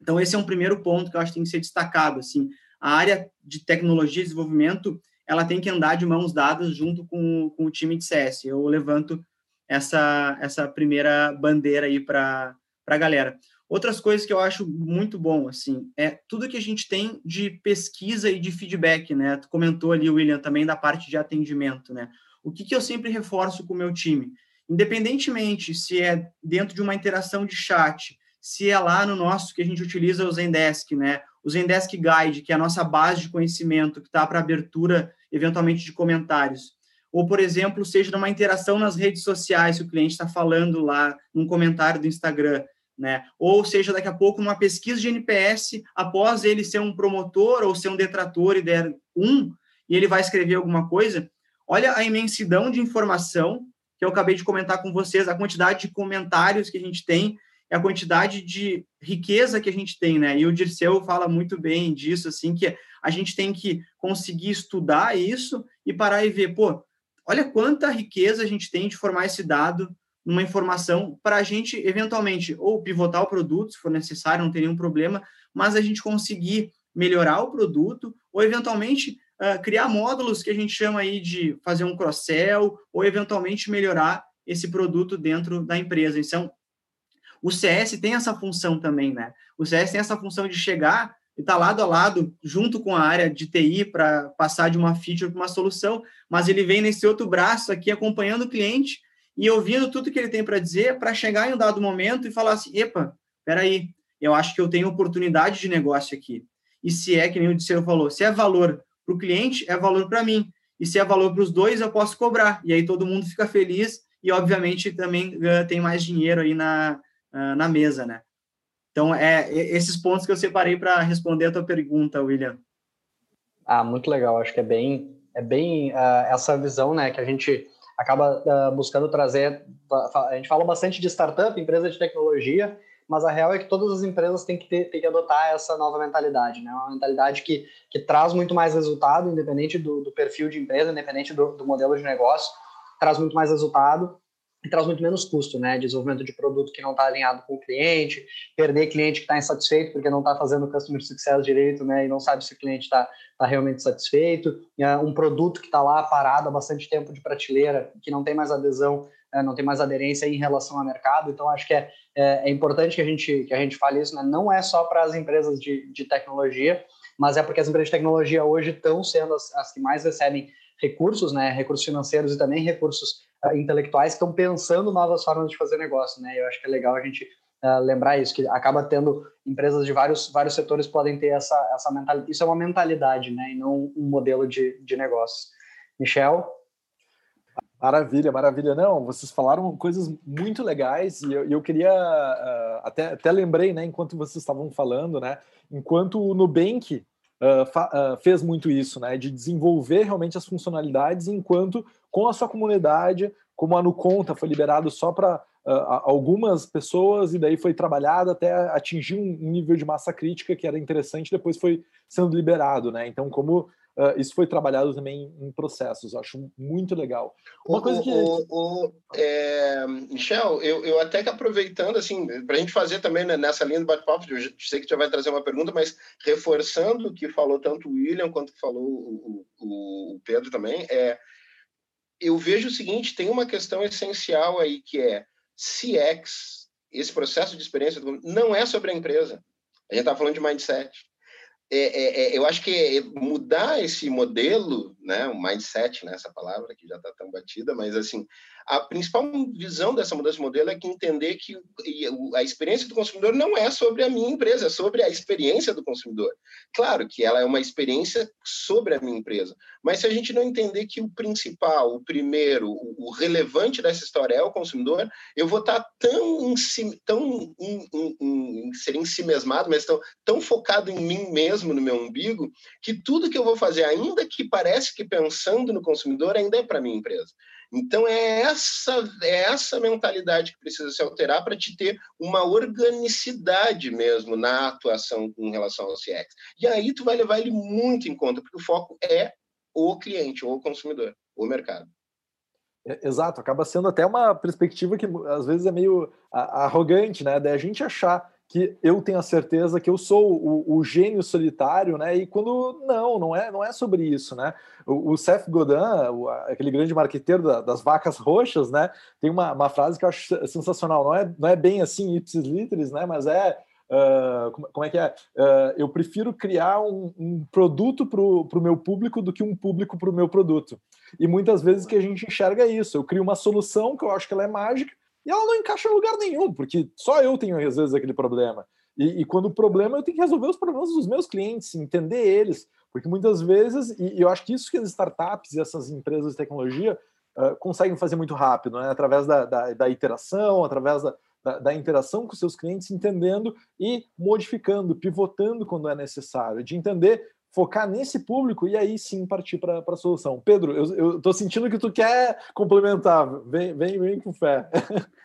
Então, esse é um primeiro ponto que eu acho que tem que ser destacado. Assim, a área de tecnologia e desenvolvimento ela tem que andar de mãos dadas junto com, com o time de CS. Eu levanto essa, essa primeira bandeira aí para a galera. Outras coisas que eu acho muito bom, assim, é tudo que a gente tem de pesquisa e de feedback, né? Tu comentou ali, William, também da parte de atendimento, né? O que, que eu sempre reforço com o meu time? Independentemente se é dentro de uma interação de chat, se é lá no nosso que a gente utiliza o Zendesk, né? O Zendesk Guide, que é a nossa base de conhecimento, que está para abertura, eventualmente, de comentários. Ou, por exemplo, seja numa interação nas redes sociais, se o cliente está falando lá num comentário do Instagram, né? Ou seja, daqui a pouco, numa pesquisa de NPS, após ele ser um promotor ou ser um detrator e der um, e ele vai escrever alguma coisa, Olha a imensidão de informação que eu acabei de comentar com vocês, a quantidade de comentários que a gente tem, a quantidade de riqueza que a gente tem, né? E o Dirceu fala muito bem disso, assim, que a gente tem que conseguir estudar isso e parar e ver, pô, olha quanta riqueza a gente tem de formar esse dado numa informação para a gente, eventualmente, ou pivotar o produto, se for necessário, não tem nenhum problema, mas a gente conseguir melhorar o produto, ou eventualmente uh, criar módulos que a gente chama aí de fazer um cross-sell ou eventualmente melhorar esse produto dentro da empresa. Então, o CS tem essa função também, né? O CS tem essa função de chegar e estar tá lado a lado, junto com a área de TI, para passar de uma feature para uma solução, mas ele vem nesse outro braço aqui, acompanhando o cliente e ouvindo tudo que ele tem para dizer, para chegar em um dado momento e falar assim: epa, peraí, eu acho que eu tenho oportunidade de negócio aqui. E se é, que nem o Disseu falou, se é valor para o cliente, é valor para mim. E se é valor para os dois, eu posso cobrar. E aí todo mundo fica feliz e, obviamente, também uh, tem mais dinheiro aí na, uh, na mesa, né? Então, é esses pontos que eu separei para responder a tua pergunta, William. Ah, muito legal. Acho que é bem, é bem uh, essa visão, né, que a gente acaba uh, buscando trazer. A gente fala bastante de startup, empresa de tecnologia, mas a real é que todas as empresas têm que, ter, têm que adotar essa nova mentalidade, né? Uma mentalidade que, que traz muito mais resultado, independente do, do perfil de empresa, independente do, do modelo de negócio, traz muito mais resultado e traz muito menos custo, né? Desenvolvimento de produto que não está alinhado com o cliente, perder cliente que está insatisfeito porque não está fazendo o customer success direito, né? E não sabe se o cliente está tá realmente satisfeito. Um produto que está lá parado há bastante tempo de prateleira, que não tem mais adesão, é, não tem mais aderência em relação ao mercado. Então, acho que é, é, é importante que a gente que a gente fale isso. Né? Não é só para as empresas de, de tecnologia, mas é porque as empresas de tecnologia hoje estão sendo as, as que mais recebem recursos, né, recursos financeiros e também recursos uh, intelectuais que estão pensando novas formas de fazer negócio, né? Eu acho que é legal a gente uh, lembrar isso, que acaba tendo empresas de vários vários setores podem ter essa essa mentalidade. Isso é uma mentalidade, né, e não um modelo de, de negócio. Michel, Maravilha, maravilha. Não, vocês falaram coisas muito legais e eu, eu queria uh, até, até lembrei, né, enquanto vocês estavam falando, né, enquanto o Nubank uh, uh, fez muito isso, né, de desenvolver realmente as funcionalidades, enquanto com a sua comunidade, como a Nuconta foi liberado só para algumas pessoas e daí foi trabalhado até atingir um nível de massa crítica que era interessante, depois foi sendo liberado, né? Então, como Uh, isso foi trabalhado também em processos, acho muito legal. Uma o, coisa que. O, o, é, Michel, eu, eu até que aproveitando, assim, para a gente fazer também né, nessa linha do bate-papo, eu sei que já vai trazer uma pergunta, mas reforçando o que falou tanto o William quanto falou o, o Pedro também, é, eu vejo o seguinte: tem uma questão essencial aí que é CX, esse processo de experiência, não é sobre a empresa. A gente está falando de mindset é, é, é, eu acho que mudar esse modelo, né, o mindset, né, essa palavra que já está tão batida, mas assim, a principal visão dessa mudança de modelo é que entender que a experiência do consumidor não é sobre a minha empresa, é sobre a experiência do consumidor. Claro que ela é uma experiência sobre a minha empresa, mas se a gente não entender que o principal, o primeiro, o relevante dessa história é o consumidor, eu vou estar tão em si, tão em, em, em, ser mas tão, tão focado em mim mesmo, no meu umbigo, que tudo que eu vou fazer, ainda que parece que pensando no consumidor, ainda é para minha empresa. Então é essa é essa mentalidade que precisa se alterar para te ter uma organicidade mesmo na atuação em relação ao CX. E aí tu vai levar ele muito em conta, porque o foco é o cliente, o consumidor, o mercado. É, exato, acaba sendo até uma perspectiva que às vezes é meio arrogante, né? Da gente achar que eu tenho a certeza que eu sou o, o, gênio solitário, né? E quando não, não é, não é sobre isso, né? O, o Seth Godin, o, aquele grande marqueteiro da, das vacas roxas, né? Tem uma, uma, frase que eu acho sensacional. Não é, não é bem assim ipsis literis, né? Mas é Uh, como, como, é que é? Uh, eu prefiro criar um, um produto para o meu público do que um público para o meu produto. E muitas vezes que a gente enxerga isso. Eu crio uma solução que eu acho que ela é mágica, e ela não encaixa em lugar nenhum, porque só eu tenho, às vezes, aquele problema. E, e, quando o problema, eu tenho que resolver os problemas dos meus clientes, entender eles, porque muitas vezes, e, e eu acho que isso que as startups e essas empresas de tecnologia uh, conseguem fazer muito rápido, né? através da, da, da iteração, através da, da, da, interação com seus clientes, entendendo e modificando, pivotando quando é necessário, de entender focar nesse público e aí sim partir para a solução. Pedro, eu estou sentindo que tu quer complementar. Vem, vem, vem com fé. *laughs*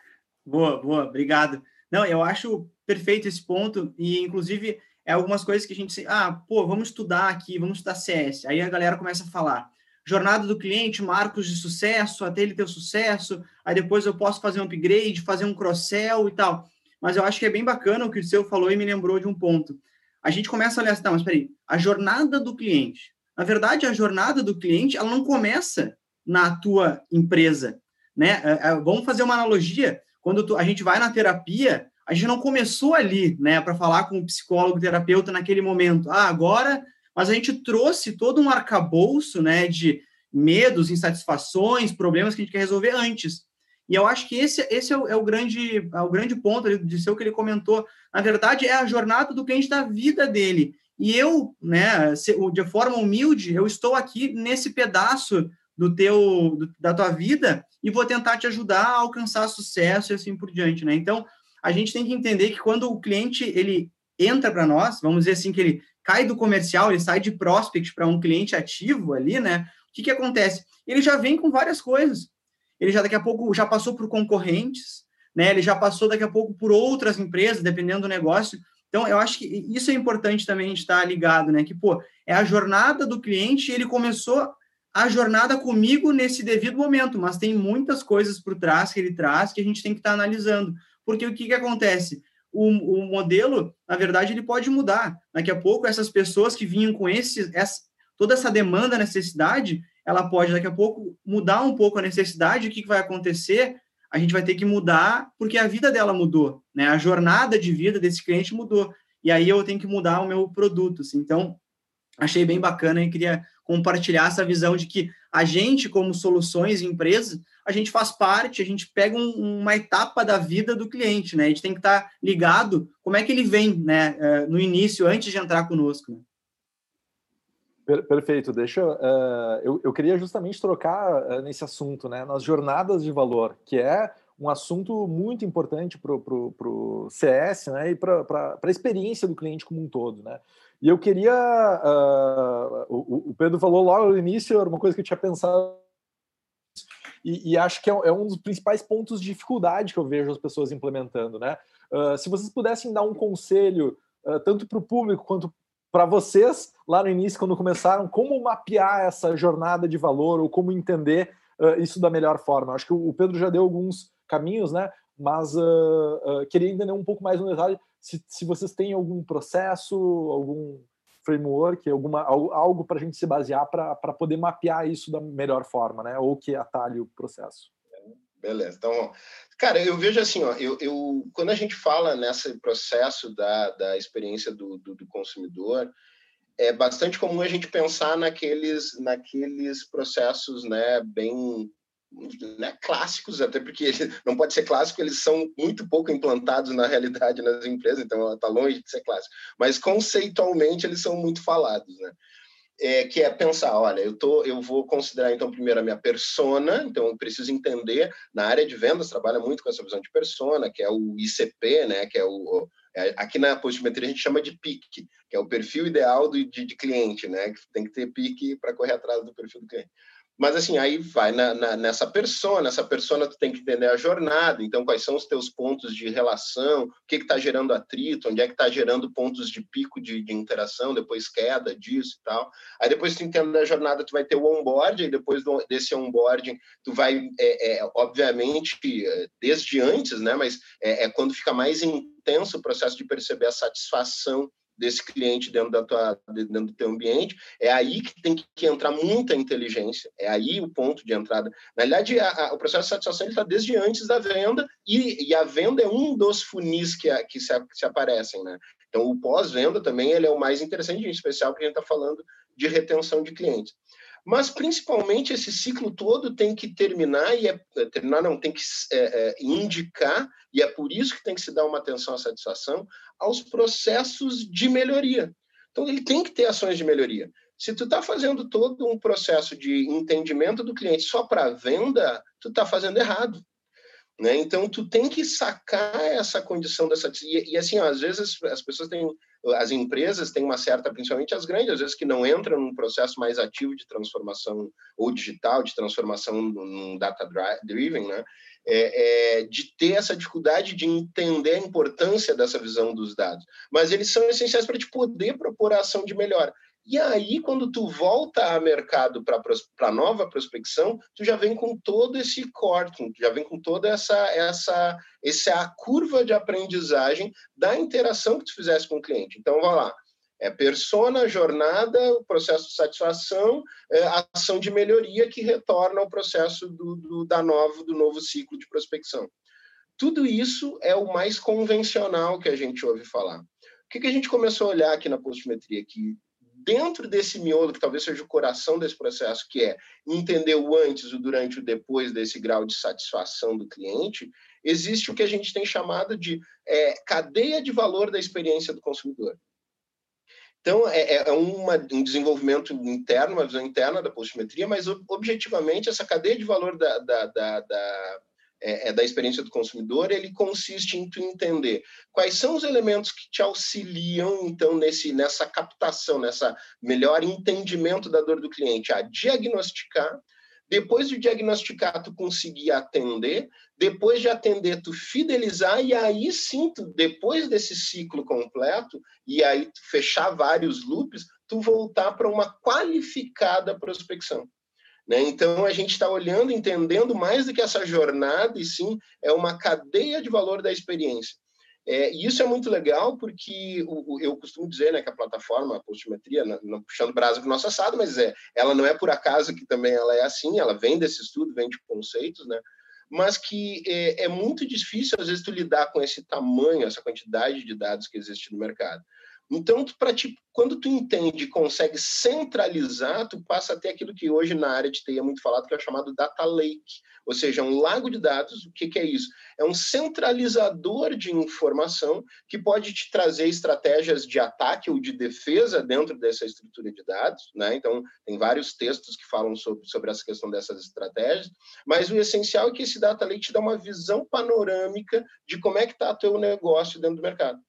Boa, boa, obrigado. Não, eu acho perfeito esse ponto e, inclusive, é algumas coisas que a gente... Ah, pô, vamos estudar aqui, vamos estudar CS. Aí a galera começa a falar jornada do cliente, marcos de sucesso, até ele ter o sucesso, aí depois eu posso fazer um upgrade, fazer um cross-sell e tal. Mas eu acho que é bem bacana o que o seu falou e me lembrou de um ponto a gente começa a olhar assim, tá, mas peraí, a jornada do cliente. Na verdade, a jornada do cliente, ela não começa na tua empresa, né? É, é, vamos fazer uma analogia. Quando tu, a gente vai na terapia, a gente não começou ali, né, para falar com o psicólogo, terapeuta naquele momento. Ah, agora, mas a gente trouxe todo um arcabouço, né, de medos, insatisfações, problemas que a gente quer resolver antes. E eu acho que esse, esse é, o, é o grande, é o grande ponto de ser o que ele comentou. Na verdade, é a jornada do cliente da vida dele. E eu, né, de forma humilde, eu estou aqui nesse pedaço do teu, do, da tua vida e vou tentar te ajudar a alcançar sucesso e assim por diante, né? Então, a gente tem que entender que quando o cliente ele entra para nós, vamos dizer assim que ele cai do comercial, ele sai de prospect para um cliente ativo ali, né? O que que acontece? Ele já vem com várias coisas. Ele já daqui a pouco já passou por concorrentes, né? Ele já passou daqui a pouco por outras empresas, dependendo do negócio. Então, eu acho que isso é importante também a gente estar ligado, né? Que, pô, é a jornada do cliente, ele começou a jornada comigo nesse devido momento, mas tem muitas coisas por trás que ele traz que a gente tem que estar analisando. Porque o que, que acontece? O, o modelo, na verdade, ele pode mudar. Daqui a pouco, essas pessoas que vinham com esse, essa, toda essa demanda, necessidade, ela pode, daqui a pouco, mudar um pouco a necessidade. O que, que vai acontecer? A gente vai ter que mudar porque a vida dela mudou, né? A jornada de vida desse cliente mudou. E aí eu tenho que mudar o meu produto. Assim. Então, achei bem bacana e queria compartilhar essa visão de que a gente, como soluções e empresas, a gente faz parte, a gente pega um, uma etapa da vida do cliente, né? A gente tem que estar ligado como é que ele vem, né? Eh, no início, antes de entrar conosco. Né? Perfeito. Deixa uh, eu, eu queria justamente trocar uh, nesse assunto, né? Nas jornadas de valor, que é um assunto muito importante para o CS né, e para a experiência do cliente como um todo. Né? E eu queria. Uh, o, o, Pedro falou logo no início, era uma coisa que eu tinha pensado. E, e acho que é, é, um dos principais pontos de dificuldade que eu vejo as pessoas implementando. Né? Uh, se vocês pudessem dar um conselho, uh, tanto para o público quanto para vocês, lá no início, quando começaram, como mapear essa jornada de valor ou como entender isso da melhor forma. Acho que o Pedro já deu alguns caminhos, né? Mas queria entender um pouco mais no detalhe se, se vocês têm algum processo, algum framework, alguma, algo para a gente se basear para poder mapear isso da melhor forma, né? Ou que atalhe o processo. Beleza. Então, cara, eu vejo assim, ó, eu, eu quando a gente fala nesse processo da, da experiência do, do, do consumidor, é bastante comum a gente pensar naqueles, naqueles processos, né, bem né, clássicos, até porque não pode ser clássico, eles são muito pouco implantados na realidade nas empresas, então está longe de ser clássico. Mas conceitualmente eles são muito falados, né? É, que é pensar, olha, eu tô, eu vou considerar então primeiro a minha persona, então eu preciso entender na área de vendas trabalha muito com essa visão de persona, que é o ICP, né? Que é o é, aqui na postimetria a gente chama de PIC, que é o perfil ideal do, de, de cliente, né? Que tem que ter PIC para correr atrás do perfil do cliente. Mas assim, aí vai na, na, nessa persona, essa persona tu tem que entender a jornada, então quais são os teus pontos de relação, o que está gerando atrito, onde é que está gerando pontos de pico de, de, interação, depois queda disso e tal. Aí depois tu entende a jornada, tu vai ter o onboarding, e depois do, desse onboarding tu vai, é, é, obviamente, desde antes, né, mas é, é quando fica mais intenso o processo de perceber a satisfação desse cliente dentro, da tua, dentro do teu ambiente, é aí que tem que entrar muita inteligência, é aí o ponto de entrada. Na verdade, a, a, o processo de satisfação está desde antes da venda, e, e, a venda é um dos funis que, a, que, se, que se aparecem, né? Então, o pós-venda também ele é o mais interessante, em especial porque a gente está falando de retenção de clientes. Mas, principalmente, esse ciclo todo tem que terminar, e é, é, terminar não, tem que é, é, indicar, e é por isso que tem que se dar uma atenção à satisfação, aos processos de melhoria. Então, ele tem que ter ações de melhoria. Se tu está fazendo todo um processo de entendimento do cliente só para venda, tu está fazendo errado. Né? Então, tu tem que sacar essa condição dessa... E, e assim, ó, às vezes as pessoas têm as empresas têm uma certa, principalmente as grandes, às vezes que não entram num processo mais ativo de transformação ou digital, de transformação num data driven, né? É, é, de ter essa dificuldade de entender a importância dessa visão dos dados. Mas eles são essenciais para te poder propor a ação de melhora. E aí, quando tu volta a mercado para nova prospecção, tu já vem com todo esse corte, já vem com toda essa, essa, essa curva de aprendizagem da interação que tu fizesse com o cliente. Então, vai lá. É persona, jornada, o processo de satisfação, é, ação de melhoria que retorna ao processo do, do, da novo, do novo ciclo de prospecção. Tudo isso é o mais convencional que a gente ouve falar. O que, que a gente começou a olhar aqui na postimetria? Que dentro desse miolo, que talvez seja o coração desse processo, que é entender o antes, o durante o depois desse grau de satisfação do cliente, existe o que a gente tem chamado de é, cadeia de valor da experiência do consumidor. Então, é, é, é uma, um desenvolvimento interno, uma visão interna da postimetria, mas objetivamente essa cadeia de valor da, da, da, da é, é, da experiência do consumidor, ele consiste em tu entender quais são os elementos que te auxiliam, então, nesse, nessa captação, nessa melhor entendimento da dor do cliente, a diagnosticar, depois de diagnosticar, tu conseguir atender, depois de atender, tu fidelizar, e aí sim, tu, depois desse ciclo completo, e aí fechar vários loops, tu voltar para uma qualificada prospecção. Né? Então, a gente está olhando, entendendo mais do que essa jornada, e sim, é uma cadeia de valor da experiência. É, e isso é muito legal porque o, o, eu costumo dizer né, que a plataforma, a postimetria, não, puxando brasa para o nosso assado, mas é, ela não é por acaso que também ela é assim, ela vem desse estudo, vem de conceitos, né? mas que é, é muito difícil, às vezes, tu lidar com esse tamanho, essa quantidade de dados que existe no mercado. Então, para ti, quando tu entende, consegue centralizar, tu passa a ter aquilo que hoje na área de TI é muito falado, que é chamado data lake, ou seja, um lago de dados. O que, que é isso? É um centralizador de informação que pode te trazer estratégias de ataque ou de defesa dentro dessa estrutura de dados. Né? Então, tem vários textos que falam sobre, sobre essa questão dessas estratégias, mas o essencial é que esse data lake te dá uma visão panorâmica de como é que está o teu negócio dentro do mercado.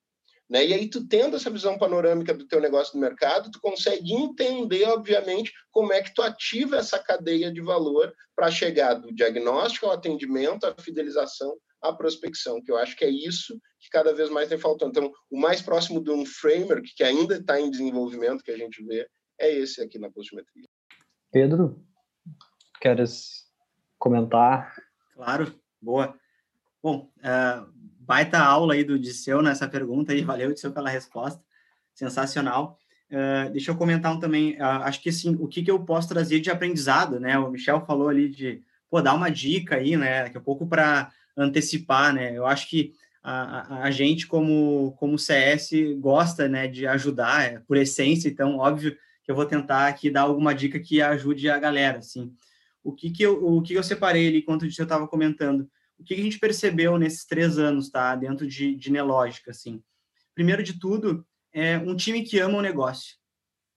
Né? E aí, tu tendo essa visão panorâmica do teu negócio no mercado, tu consegue entender, obviamente, como é que tu ativa essa cadeia de valor para chegar do diagnóstico ao atendimento, à fidelização, à prospecção, que eu acho que é isso que cada vez mais tem faltando. Então, o mais próximo de um framework que ainda está em desenvolvimento, que a gente vê, é esse aqui na postimetria. Pedro, queres comentar? Claro, boa. Bom, uh, baita aula aí do Disseu nessa pergunta aí, *laughs* valeu, Disseu, pela resposta, sensacional. Uh, deixa eu comentar um também, uh, acho que assim, o que, que eu posso trazer de aprendizado, né? O Michel falou ali de, pô, dar uma dica aí, né? Daqui a pouco para antecipar, né? Eu acho que a, a, a, gente, como, como CS, gosta, né, de ajudar, é, por essência, então, óbvio que eu vou tentar aqui dar alguma dica que ajude a galera, assim. O que que eu, o que eu separei ali, enquanto Disseu estava comentando, o que a gente percebeu nesses três anos, tá? Dentro de, de Nelógica, assim. Primeiro de tudo, é um time que ama o negócio,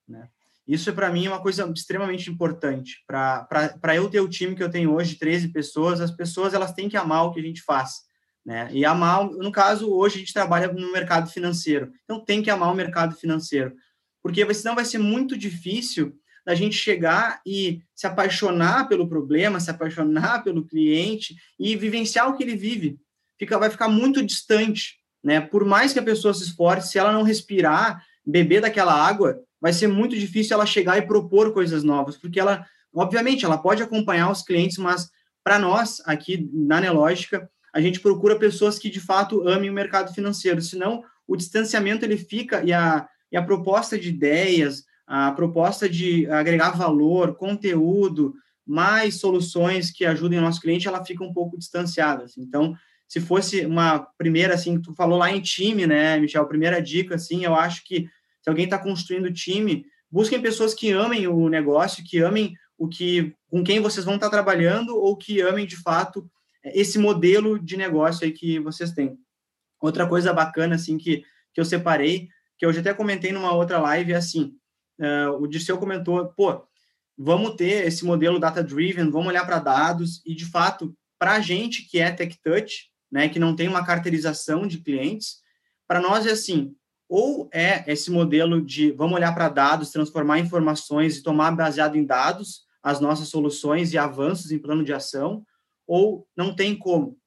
né? Isso, para mim, é uma coisa extremamente importante. Para eu ter o time que eu tenho hoje, 13 pessoas, as pessoas elas têm que amar o que a gente faz. Né? E amar, no caso, hoje a gente trabalha no mercado financeiro. Então, tem que amar o mercado financeiro. Porque senão vai ser muito difícil da gente chegar e se apaixonar pelo problema, se apaixonar pelo cliente e vivenciar o que ele vive. Fica, vai ficar muito distante, né? Por mais que a pessoa se esforce, se ela não respirar, beber daquela água, vai ser muito difícil ela chegar e propor coisas novas, porque ela, obviamente, ela pode acompanhar os clientes, mas para nós aqui na Nelógica, a gente procura pessoas que de fato amem o mercado financeiro, senão o distanciamento ele fica e a, e a proposta de ideias, a proposta de agregar valor, conteúdo, mais soluções que ajudem o nosso cliente, ela fica um pouco distanciada. Assim. Então, se fosse uma primeira, assim, tu falou lá em time, né, Michel? Primeira dica, assim, eu acho que se alguém está construindo time, busquem pessoas que amem o negócio, que amem o que, com quem vocês vão estar tá trabalhando ou que amem de fato esse modelo de negócio aí que vocês têm. Outra coisa bacana, assim, que, que eu separei, que eu já até comentei numa outra live, é assim, uh, o Dirceu comentou, pô, vamos ter esse modelo data-driven, vamos olhar para dados, e de fato, para a gente que é tech touch, né, que não tem uma carteirização de clientes, para nós é assim, ou é esse modelo de vamos olhar para dados, transformar informações e tomar baseado em dados as nossas soluções e avanços em plano de ação, ou não tem como.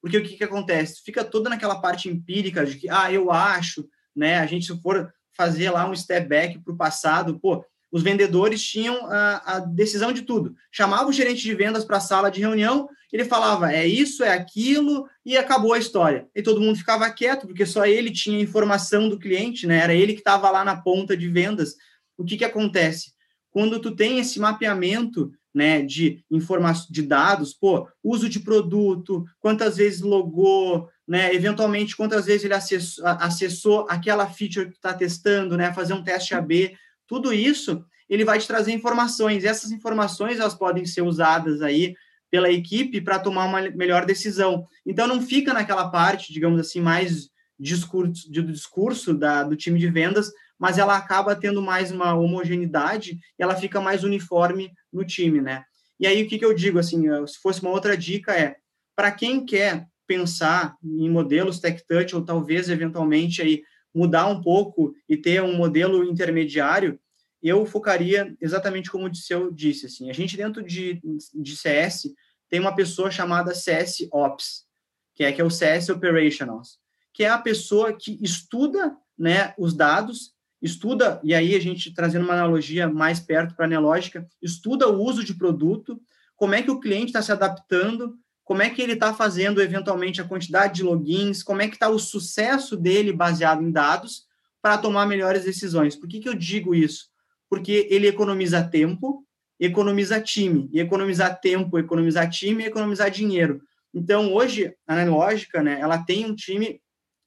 Porque o que, que acontece? Fica toda naquela parte empírica de que, ah, eu acho, né? A gente, se for fazer lá um step back para o passado, pô, os vendedores tinham a, a, decisão de tudo. Chamava o gerente de vendas para a sala de reunião, ele falava, é isso, é aquilo, e acabou a história. E todo mundo ficava quieto, porque só ele tinha informação do cliente, né? Era ele que estava lá na ponta de vendas. O que, que acontece? Quando tu tem esse mapeamento né, de informação de dados, pô, uso de produto, quantas vezes logou, né, eventualmente quantas vezes ele acessou, acessou aquela feature que está testando, né, fazer um teste AB, tudo isso ele vai te trazer informações. Essas informações elas podem ser usadas aí pela equipe para tomar uma melhor decisão. Então não fica naquela parte, digamos assim, mais discurso do discurso da, do time de vendas, mas ela acaba tendo mais uma homogeneidade ela fica mais uniforme no time, né? E aí o que, que eu digo assim, se fosse uma outra dica é para quem quer pensar em modelos tech touch ou talvez eventualmente aí mudar um pouco e ter um modelo intermediário, eu focaria exatamente como o Disseu disse, assim, a gente dentro de, de CS tem uma pessoa chamada CS Ops, que é que é o CS Operationals, que é a pessoa que estuda, né, os dados, estuda, e aí a gente trazendo uma analogia mais perto para a Nelógica, estuda o uso de produto, como é que o cliente está se adaptando, como é que ele está fazendo eventualmente a quantidade de logins, como é que está o sucesso dele baseado em dados para tomar melhores decisões. Por que, que eu digo isso? Porque ele economiza tempo, economiza time, e economizar tempo, economizar time, economizar dinheiro. Então, hoje, a Analógica, né, ela tem um time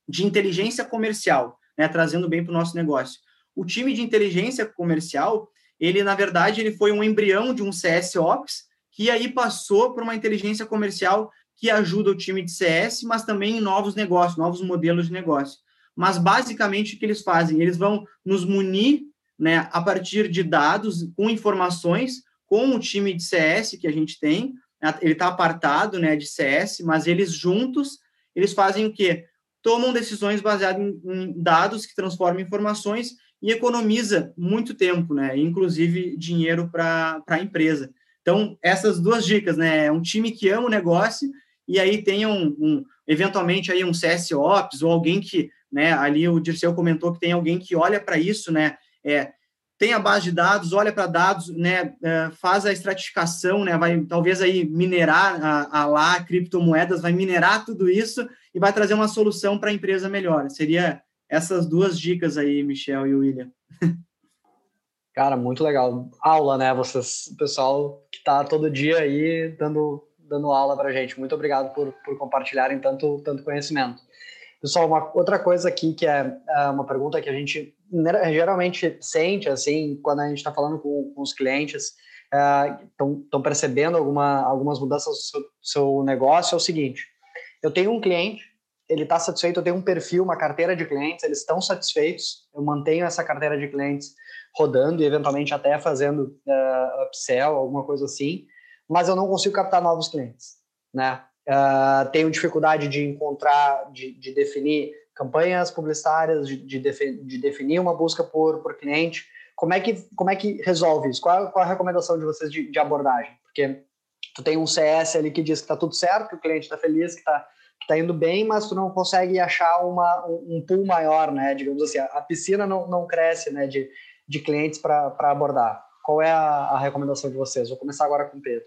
de inteligência comercial, né, trazendo bem para o nosso negócio. O time de inteligência comercial, ele, na verdade, ele foi um embrião de um CS Ops, que aí passou para uma inteligência comercial que ajuda o time de CS, mas também em novos negócios, novos modelos de negócio. Mas basicamente o que eles fazem? Eles vão nos munir, né, a partir de dados com informações com o time de CS que a gente tem. Ele está apartado, né, de CS, mas eles juntos eles fazem o quê? Tomam decisões baseadas em, em dados que transformam informações e economiza muito tempo, né, inclusive dinheiro para a empresa. Então, essas duas dicas, né? É um time que ama o negócio e aí tem um, um eventualmente aí um CS Ops ou alguém que, né, ali o Dirceu comentou que tem alguém que olha para isso, né? É, tem a base de dados, olha para dados, né, é, faz a estratificação, né, vai talvez aí minerar a, a lá criptomoedas, vai minerar tudo isso e vai trazer uma solução para a empresa melhor. Seria essas duas dicas aí, Michel e William. Cara, muito legal. Aula, né? Vocês, o pessoal que está todo dia aí dando, dando aula para gente. Muito obrigado por, por compartilharem tanto, tanto conhecimento. Pessoal, uma outra coisa aqui que é, é uma pergunta que a gente geralmente sente, assim, quando a gente está falando com, com, os clientes, estão é, percebendo alguma, algumas mudanças do seu, seu negócio, é o seguinte, eu tenho um cliente, ele está satisfeito, eu tenho um perfil, uma carteira de clientes, eles estão satisfeitos, eu mantenho essa carteira de clientes rodando e eventualmente até fazendo uh, upsell, alguma coisa assim, mas eu não consigo captar novos clientes, né? Uh, tenho dificuldade de encontrar, de, de definir campanhas publicitárias, de, de, defi de, definir uma busca por, por cliente. Como é que como é que resolve isso? Qual, qual a recomendação de vocês de, de abordagem? Porque tu tem um CS ali que diz que está tudo certo, que o cliente está feliz, que está tá indo bem, mas tu não consegue achar uma, um, pool maior, né? Digamos assim, a, a piscina não, não cresce, né? De, de clientes para abordar. Qual é a, a, recomendação de vocês? Vou começar agora com o Pedro.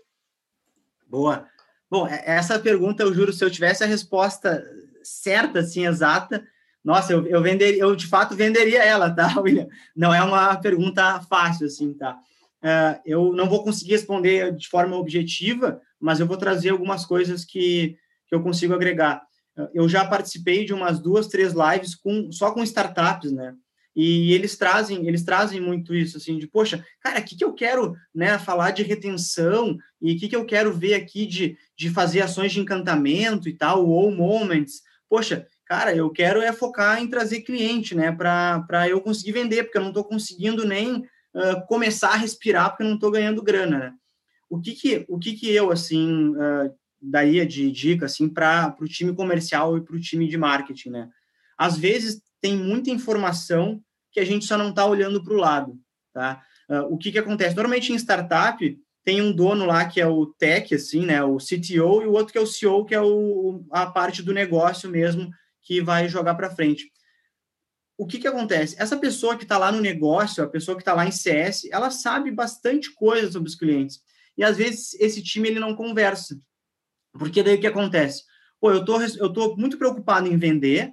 Boa. Bom, é, essa pergunta, eu juro, se eu tivesse a resposta certa, assim, exata, nossa, eu, eu venderia, eu de fato venderia ela, tá, *laughs* William? Não é uma pergunta fácil, assim, tá? Uh, eu não vou conseguir responder de forma objetiva, mas eu vou trazer algumas coisas que, que eu consigo agregar. Eu já participei de umas duas, três lives com, só com startups, né? E eles trazem, eles trazem muito isso, assim, de, poxa, cara, o que, que eu quero, né, falar de retenção e o que, que eu quero ver aqui de, de fazer ações de encantamento e tal, ou moments. Poxa, cara, eu quero é focar em trazer cliente, né, para eu conseguir vender, porque eu não estou conseguindo nem uh, começar a respirar, porque eu não estou ganhando grana, né. O que que, o que que eu, assim, uh, daria de dica, assim, para o time comercial e para o time de marketing, né? Às vezes tem muita informação que a gente só não está olhando para o lado, tá? Uh, o que que acontece? Normalmente em startup tem um dono lá que é o tech, assim, né? O CTO e o outro que é o CEO, que é o, a parte do negócio mesmo que vai jogar para frente. O que que acontece? Essa pessoa que está lá no negócio, a pessoa que está lá em CS, ela sabe bastante coisa sobre os clientes. E às vezes esse time ele não conversa. Porque daí o que acontece? Pô, eu tô, eu tô muito preocupado em vender,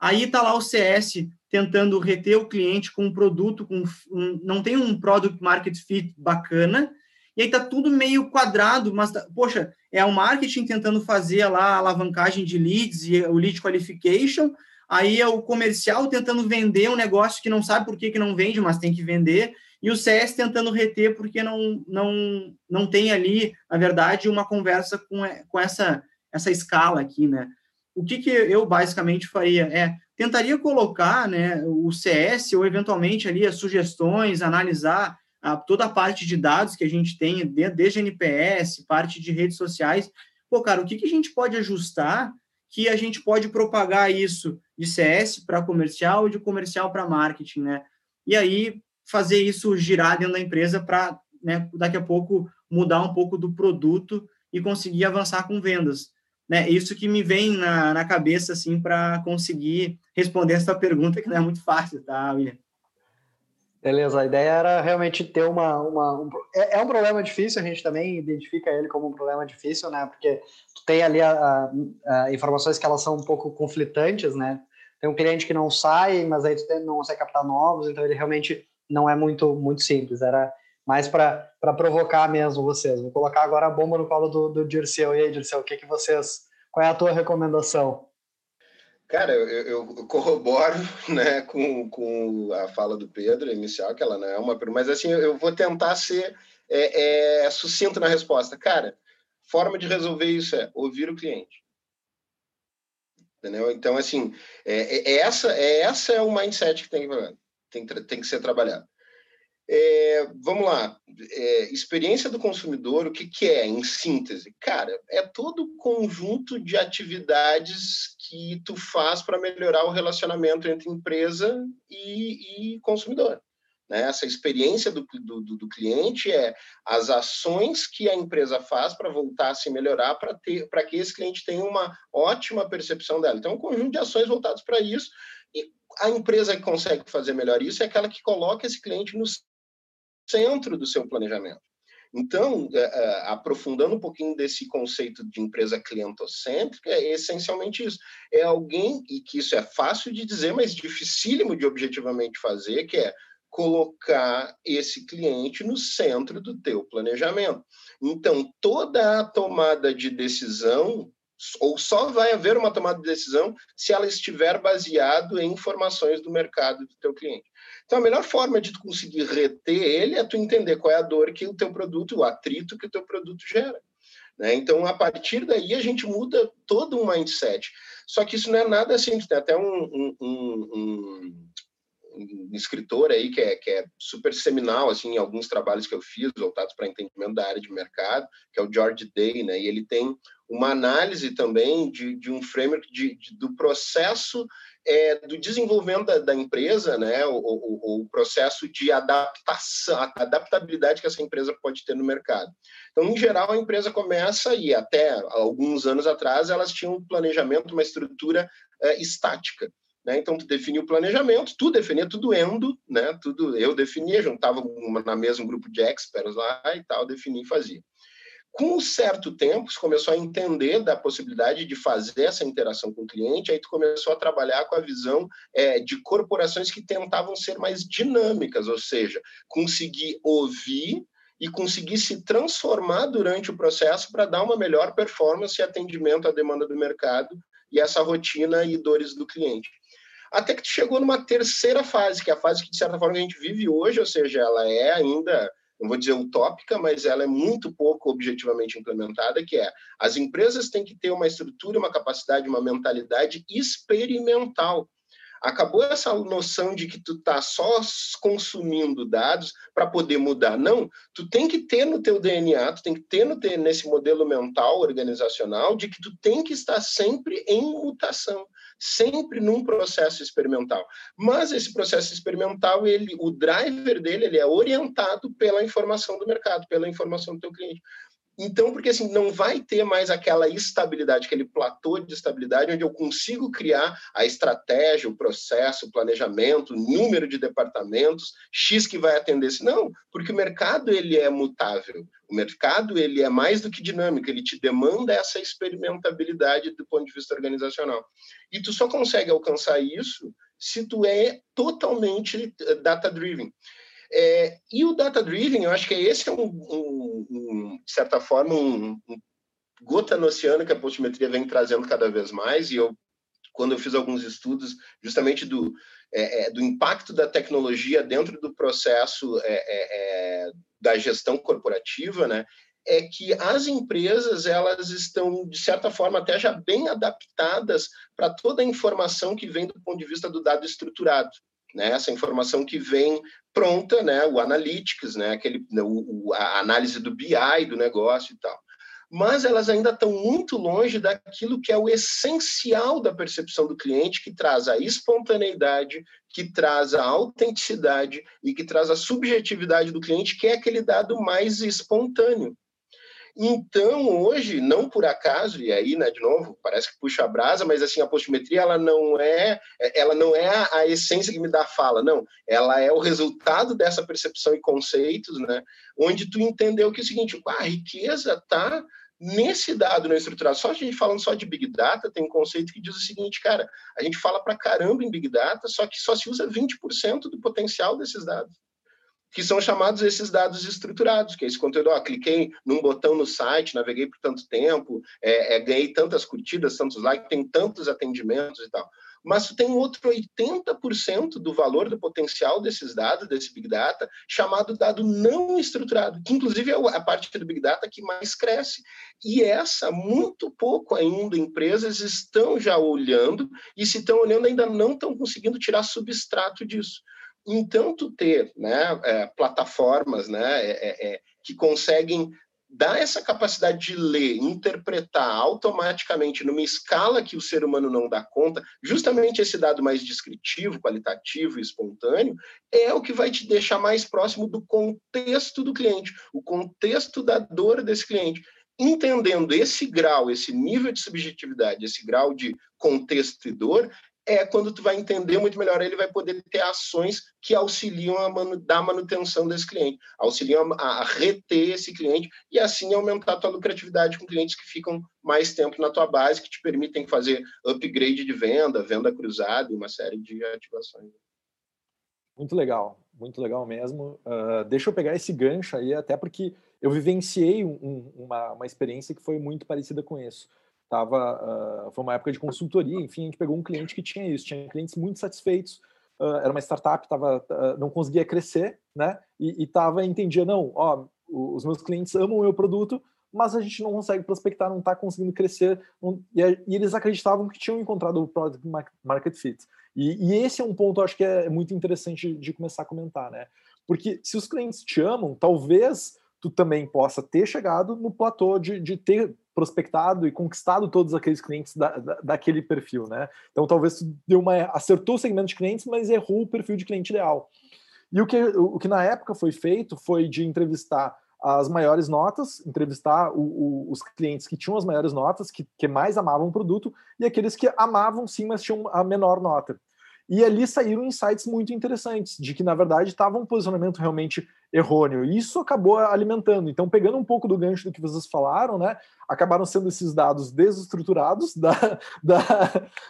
aí tá lá o CS tentando reter o cliente com um produto, com um, não tem um product market fit bacana, e aí tá tudo meio quadrado, mas, tá, poxa, é o marketing tentando fazer lá a alavancagem de leads e o lead qualification, aí é o comercial tentando vender um negócio que não sabe por que, que não vende, mas tem que vender, e o CS tentando reter porque não, não, não tem ali, na verdade, uma conversa com, com essa, essa escala aqui, né? O que, que eu basicamente faria é tentaria colocar né, o CS ou eventualmente ali as sugestões, analisar a, toda a parte de dados que a gente tem, desde NPS, parte de redes sociais. Pô, cara, o que, que a gente pode ajustar que a gente pode propagar isso de CS para comercial e de comercial para marketing, né? E aí fazer isso girar dentro da empresa para, né, daqui a pouco mudar um pouco do produto e conseguir avançar com vendas. Né? Isso que me vem na, na cabeça assim para conseguir responder essa pergunta que não é muito fácil, tá, William? Beleza, a ideia era realmente ter uma. uma um, é, é, um problema difícil, a gente também identifica ele como um problema difícil, né? Porque tu tem ali a, a, a informações que elas são um pouco conflitantes, né? Tem um cliente que não sai, mas aí tu não consegue captar novos, então ele realmente não é muito, muito simples. Era mais para provocar mesmo vocês. Vou colocar agora a bomba no colo do, do Dirceu. E aí, Dirceu, o que, que vocês. Qual é a tua recomendação? Cara, eu, eu, corroboro *laughs* né, com, com a fala do Pedro inicial, que ela não é uma mas assim, eu vou tentar ser é, é, sucinto na resposta. Cara, forma de resolver isso é ouvir o cliente. Entendeu? Então, assim, é, é essa, é, essa é o mindset que tem, tem, tem que ser trabalhado. É, vamos lá, é, experiência do consumidor, o que, que é, em síntese? Cara, é todo o conjunto de atividades que tu faz para melhorar o relacionamento entre empresa e, e consumidor. Né? Essa experiência do, do, do, cliente é as ações que a empresa faz para voltar a se melhorar, para que esse cliente tenha uma ótima percepção dela. Então, um conjunto de ações voltadas para isso, a empresa que consegue fazer melhor isso é aquela que coloca esse cliente no centro do seu planejamento. Então, é, é, aprofundando um pouquinho desse conceito de empresa clientocêntrica, é essencialmente isso. É alguém, e que isso é fácil de dizer, mas dificílimo de objetivamente fazer, que é colocar esse cliente no centro do teu planejamento. Então, toda a tomada de decisão ou só vai haver uma tomada de decisão se ela estiver baseado em informações do mercado do teu cliente. Então, a melhor forma de tu conseguir reter ele é tu entender qual é a dor que o teu produto, o atrito que o teu produto gera. Né? Então, a partir daí, a gente muda todo um mindset. Só que isso não é nada simples. Tem até um, um, um, um escritor aí que é, que é super seminal assim, em alguns trabalhos que eu fiz, voltados para entendimento da área de mercado, que é o George Day, né? e ele tem uma análise também de, de um framework de, de do processo é, do desenvolvimento da, da empresa, né, o, o, o, processo de adaptação, adaptabilidade que essa empresa pode ter no mercado. Então, em geral, a empresa começa, e até alguns anos atrás, elas tinham um planejamento, uma estrutura é, estática. Né? Então, tu definia o planejamento, tu definia tudo endo, né? tudo eu definia, juntava uma, na mesma grupo de experts lá e tal, definia e fazia. Com um certo tempo, você começou a entender da possibilidade de fazer essa interação com o cliente, aí tu começou a trabalhar com a visão é, de corporações que tentavam ser mais dinâmicas, ou seja, conseguir ouvir e conseguir se transformar durante o processo para dar uma melhor performance e atendimento à demanda do mercado e essa rotina e dores do cliente. Até que tu chegou numa terceira fase, que é a fase que, de certa forma, a gente vive hoje, ou seja, ela é ainda não vou dizer utópica, mas ela é muito pouco objetivamente implementada, que é as empresas têm que ter uma estrutura, uma capacidade, uma mentalidade experimental. Acabou essa noção de que tu tá só consumindo dados para poder mudar. Não, tu tem que ter no teu DNA, tu tem que ter no teu, nesse modelo mental organizacional de que tu tem que estar sempre em mutação sempre num processo experimental. Mas esse processo experimental, ele, o driver dele, ele é orientado pela informação do mercado, pela informação do teu cliente. Então, porque assim, não vai ter mais aquela estabilidade, aquele platô de estabilidade onde eu consigo criar a estratégia, o processo, o planejamento, o número de departamentos, X que vai atender esse. Não, porque o mercado ele é mutável. O mercado ele é mais do que dinâmico, ele te demanda essa experimentabilidade do ponto de vista organizacional. E tu só consegue alcançar isso se tu é totalmente eh, data-driven. É, e o data-driven, eu acho que esse é um, um, um de certa forma, um, um, gota no oceano que a postimetria vem trazendo cada vez mais, e eu quando eu fiz alguns estudos justamente do, é, é, do impacto da tecnologia dentro do processo é, é, é da gestão corporativa, né? é que as empresas elas estão de certa forma até já bem adaptadas para toda a informação que vem do ponto de vista do dado estruturado, né? Essa informação que vem pronta, né? O analytics, né? Aquele, o, a análise do BI do negócio e tal mas elas ainda estão muito longe daquilo que é o essencial da percepção do cliente, que traz a espontaneidade, que traz a autenticidade e que traz a subjetividade do cliente, que é aquele dado mais espontâneo. Então, hoje, não por acaso, e aí, né, de novo, parece que puxa a brasa, mas assim, a postimetria, ela não é, ela não é a essência que me dá a fala, não. Ela é o resultado dessa percepção e conceitos, né, onde tu entendeu que é o seguinte, a riqueza está nesse dado não estruturado, só a gente falando só de Big Data, tem um conceito que diz o seguinte, cara, a gente fala para caramba em Big Data, só que só se usa 20% do potencial desses dados, que são chamados esses dados estruturados, que é esse conteúdo, ó, cliquei num botão no site, naveguei por tanto tempo, é, é, ganhei tantas curtidas, tantos likes, tem tantos atendimentos e tal mas tem outro 80% do valor do potencial desses dados, desse Big Data, chamado dado não estruturado, que inclusive é a parte do Big Data que mais cresce. E essa, muito pouco ainda, empresas estão já olhando, e se estão olhando, ainda não estão conseguindo tirar substrato disso. Então, ter né, é, plataformas né, é, é, é que conseguem dá essa capacidade de ler, interpretar automaticamente numa escala que o ser humano não dá conta, justamente esse dado mais descritivo, qualitativo e espontâneo, é o que vai te deixar mais próximo do contexto do cliente, o contexto da dor desse cliente. Entendendo esse grau, esse nível de subjetividade, esse grau de contexto e dor, é quando tu vai entender muito melhor, ele vai poder ter ações que auxiliam a manu, dar manutenção desse cliente, auxiliam a, a, reter esse cliente e assim aumentar a tua lucratividade com clientes que ficam mais tempo na tua base, que te permitem fazer upgrade de venda, venda cruzada e uma série de ativações. Muito legal, muito legal mesmo. Uh, deixa eu pegar esse gancho aí, até porque eu vivenciei um, uma, uma experiência que foi muito parecida com isso tava, uh, foi uma época de consultoria, enfim, a gente pegou um cliente que tinha isso, tinha clientes muito satisfeitos, uh, era uma startup, tava, uh, não conseguia crescer, né, e, e tava, entendia, não, ó, os meus clientes amam o meu produto, mas a gente não consegue prospectar, não está conseguindo crescer, não, e, e, eles acreditavam que tinham encontrado o product market fit. E, e esse é um ponto, acho que é muito interessante de começar a comentar, né, porque se os clientes te amam, talvez tu também possa ter chegado no platô de, de ter prospectado e conquistado todos aqueles clientes da, da, daquele perfil, né? Então talvez tu deu uma acertou o segmento de clientes, mas errou o perfil de cliente ideal. E o que, o que na época foi feito foi de entrevistar as maiores notas, entrevistar o, o, os clientes que tinham as maiores notas, que, que mais amavam o produto, e aqueles que amavam sim, mas tinham a menor nota. E ali saíram insights muito interessantes, de que, na verdade, estava um posicionamento realmente errôneo. E isso acabou alimentando. Então, pegando um pouco do gancho do que vocês falaram, né, acabaram sendo esses dados desestruturados da, *laughs* da,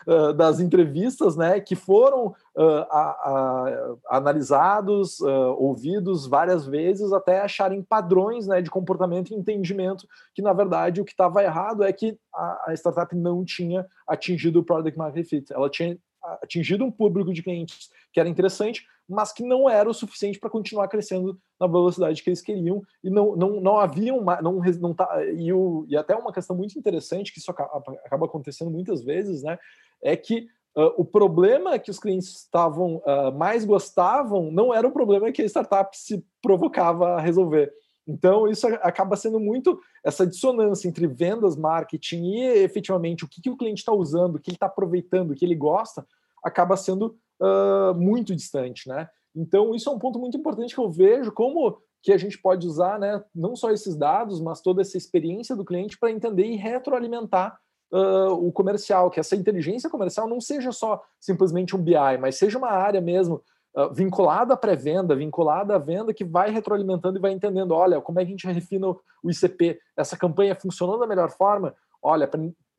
uh, das entrevistas, né, que foram uh, a, a, analisados, uh, ouvidos várias vezes, até acharem padrões né, de comportamento e entendimento que, na verdade, o que estava errado é que a, a startup não tinha atingido o Product Market Fit. Ela tinha atingido um público de clientes que era interessante, mas que não era o suficiente para continuar crescendo na velocidade que eles queriam e não, não, não haviam não, não tá, e, o, e até uma questão muito interessante que isso acaba, acaba acontecendo muitas vezes, né, é que Uh, o problema que os clientes estavam uh, mais gostavam não era o problema que a startup se provocava a resolver. Então, isso acaba sendo muito essa dissonância entre vendas, marketing e efetivamente o que, que o cliente está usando, o que ele está aproveitando, o que ele gosta, acaba sendo uh, muito distante, né? Então, isso é um ponto muito importante que eu vejo como que a gente pode usar, né, não só esses dados, mas toda essa experiência do cliente para entender e retroalimentar uh, o comercial, que essa inteligência comercial não seja só simplesmente um BI, mas seja uma área mesmo uh, vinculada à pré-venda, vinculada à venda, que vai retroalimentando e vai entendendo, olha, como é que a gente refina o ICP? Essa campanha funcionou da melhor forma? Olha,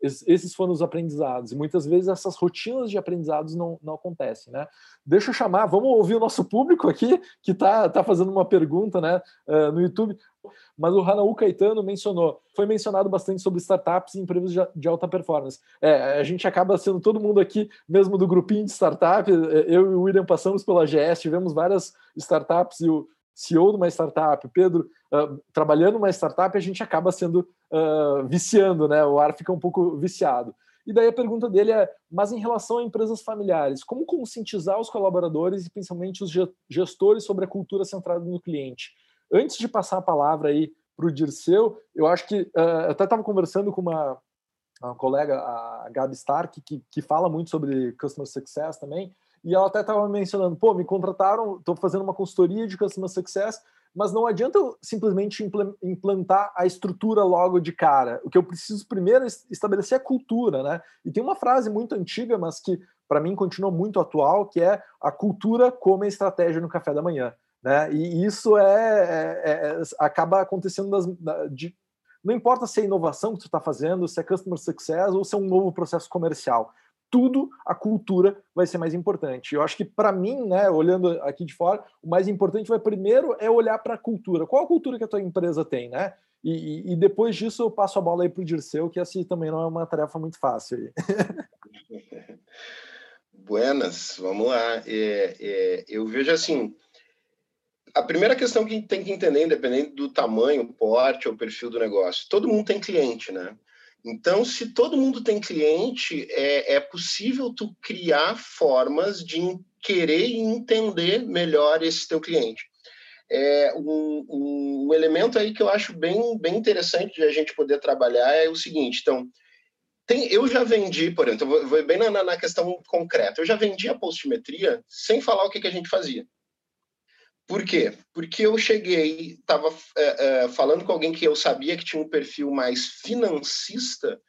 esses foram os aprendizados. E muitas vezes essas rotinas de aprendizados não, não acontecem, né? Deixa eu chamar, vamos ouvir o nosso público aqui, que está tá fazendo uma pergunta né, uh, no YouTube. Mas o Ranaú Caetano mencionou, foi mencionado bastante sobre startups e empresas de, de alta performance. É, a gente acaba sendo todo mundo aqui, mesmo do grupinho de startup, eu e o William passamos pela GS, tivemos várias startups e o CEO de uma startup, Pedro, uh, trabalhando numa startup, a gente acaba sendo uh, viciando, né? O ar fica um pouco viciado. E daí a pergunta dele é: mas em relação a empresas familiares, como conscientizar os colaboradores e principalmente os gestores sobre a cultura centrada no cliente? Antes de passar a palavra aí para o Dirceu, eu acho que uh, até estava conversando com uma, uma, colega, a Gabi Stark, que, que fala muito sobre customer success também, e ela até estava mencionando, pô, me contrataram, estou fazendo uma consultoria de Customer Success, mas não adianta eu simplesmente implantar a estrutura logo de cara. O que eu preciso primeiro é estabelecer a cultura, né? E tem uma frase muito antiga, mas que para mim continua muito atual, que é a cultura como a estratégia no café da manhã. Né? E isso é, é, é acaba acontecendo das, de, não importa se é inovação que tu está fazendo, se é customer success ou se é um novo processo comercial tudo a cultura vai ser mais importante. Eu acho que para mim, né, olhando aqui de fora, o mais importante vai primeiro é olhar para a cultura. Qual a cultura que a tua empresa tem, né? E, e, depois disso eu passo a bola aí para o Dirceu, que assim também não é uma tarefa muito fácil. *laughs* Buenas, vamos lá. É, é, eu vejo assim, a primeira questão que tem que entender, independente do tamanho, porte ou perfil do negócio, todo mundo tem cliente, né? Então, se todo mundo tem cliente, é, é possível tu criar formas de querer e entender melhor esse teu cliente. É, um, um, elemento aí que eu acho bem, bem interessante de a gente poder trabalhar é o seguinte, então, tem, eu já vendi, por exemplo, vou, vou bem na, na, questão concreta, eu já vendi a postimetria sem falar o que, que a gente fazia. Por quê? Porque eu cheguei, estava é, é, falando com alguém que eu sabia que tinha um perfil mais financista,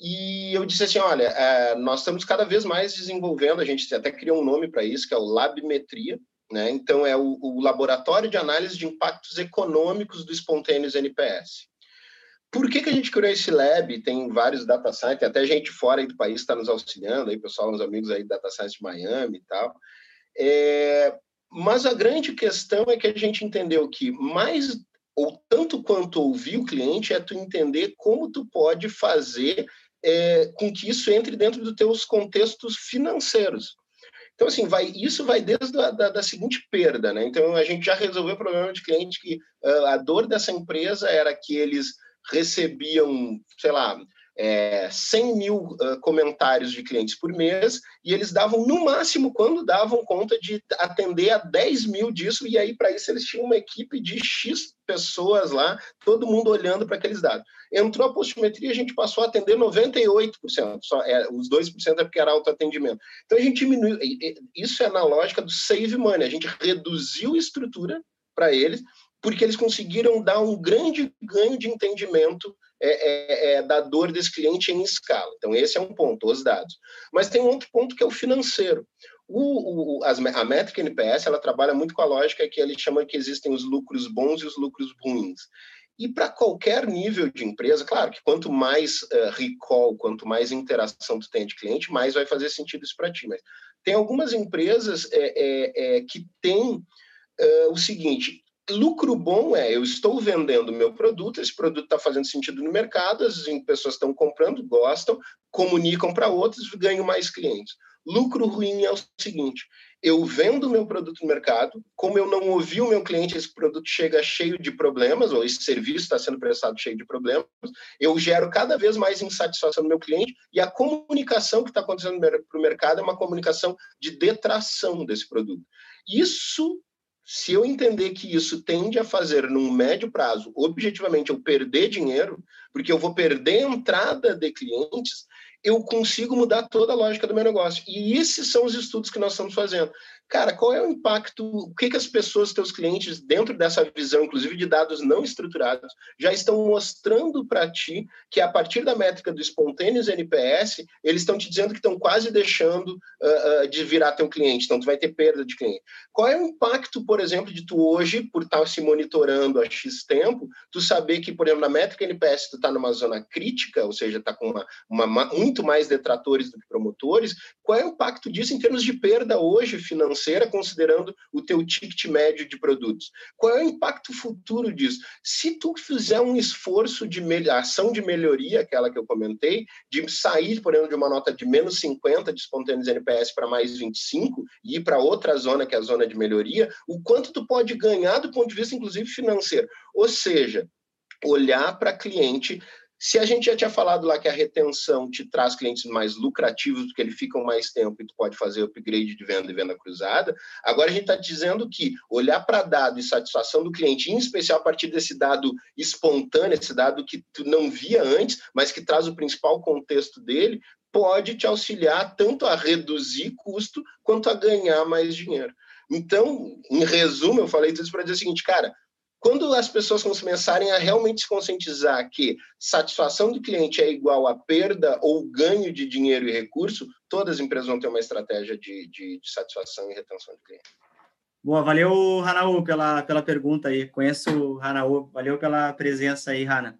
e eu disse assim: olha, é, nós estamos cada vez mais desenvolvendo, a gente até criou um nome para isso, que é o Labmetria, né? então é o, o, Laboratório de Análise de Impactos Econômicos do Espontâneos NPS. Por que, que a gente criou esse lab? Tem vários data science, até gente fora do país está nos auxiliando, aí, pessoal, uns amigos aí da Data Science de Miami e tal. É, mas a grande questão é que a gente entendeu que mais ou tanto quanto ouvir o cliente é tu entender como tu pode fazer é, com que isso entre dentro dos teus contextos financeiros. Então, assim, vai, isso vai desde a da, da seguinte perda, né? Então, a gente já resolveu o problema de cliente que uh, a dor dessa empresa era que eles recebiam, sei lá, é, 100 mil uh, comentários de clientes por mês e eles davam, no máximo, quando davam conta de atender a 10 mil disso, e aí, para isso, eles tinham uma equipe de X pessoas lá, todo mundo olhando para aqueles dados. Entrou a postimetria, a gente passou a atender 98%, só, é, os 2% é porque era autoatendimento. Então, a gente diminuiu, isso é na lógica do save money, a gente reduziu a estrutura para eles, porque eles conseguiram dar um grande ganho de entendimento é, é, é, da dor desse cliente em escala. Então, esse é um ponto, os dados. Mas tem um outro ponto que é o financeiro. O, o, as, a métrica NPS ela trabalha muito com a lógica que ele chama que existem os lucros bons e os lucros ruins. E para qualquer nível de empresa, claro que quanto mais uh, recall, quanto mais interação tu tem de cliente, mais vai fazer sentido isso para ti. Mas tem algumas empresas é, é, é que têm uh, o seguinte: lucro bom é eu estou vendendo meu produto, esse produto está fazendo sentido no mercado, as pessoas estão comprando, gostam, comunicam para outros, ganho mais clientes. Lucro ruim é o seguinte: eu vendo meu produto no mercado, como eu não ouvi o meu cliente, esse produto chega cheio de problemas, ou esse serviço está sendo prestado cheio de problemas, eu gero cada vez mais insatisfação no meu cliente, e a comunicação que está acontecendo para o mercado é uma comunicação de detração desse produto. Isso se eu entender que isso tende a fazer, num médio prazo, objetivamente, eu perder dinheiro, porque eu vou perder entrada de clientes, eu consigo mudar toda a lógica do meu negócio. E esses são os estudos que nós estamos fazendo. Cara, qual é o impacto, o que, que as pessoas, teus clientes, dentro dessa visão, inclusive de dados não estruturados, já estão mostrando para ti que a partir da métrica do espontâneos NPS, eles estão te dizendo que estão quase deixando uh, uh, de virar teu cliente, então tu vai ter perda de cliente. Qual é o impacto, por exemplo, de tu hoje, por estar se monitorando há X tempo, tu saber que, por exemplo, na métrica NPS tu está numa zona crítica, ou seja, está com uma, uma, muito mais detratores do que promotores, qual é o impacto disso em termos de perda hoje financeira financeira, considerando o teu ticket médio de produtos. Qual é o impacto futuro disso? Se tu fizer um esforço de ação de melhoria, aquela que eu comentei, de sair, por exemplo, de uma nota de menos 50 de espontâneos NPS para mais 25 e ir para outra zona, que é a zona de melhoria, o quanto tu pode ganhar do ponto de vista, inclusive, financeiro. Ou seja, olhar para cliente se a gente já tinha falado lá que a retenção te traz clientes mais lucrativos, porque eles ficam mais tempo e tu pode fazer upgrade de venda e venda cruzada, agora a gente está dizendo que olhar para dado e satisfação do cliente, em especial a partir desse dado espontâneo, esse dado que tu não via antes, mas que traz o principal contexto dele, pode te auxiliar tanto a reduzir custo quanto a ganhar mais dinheiro. Então, em resumo, eu falei tudo isso para dizer o seguinte, cara, quando as pessoas começarem a realmente se conscientizar que satisfação do cliente é igual a perda ou ganho de dinheiro e recurso, todas as empresas vão ter uma estratégia de, de, de satisfação e retenção de cliente. Boa, valeu, Ranaú, pela, pela pergunta aí. Conheço o Ranaú, valeu pela presença aí, Rana.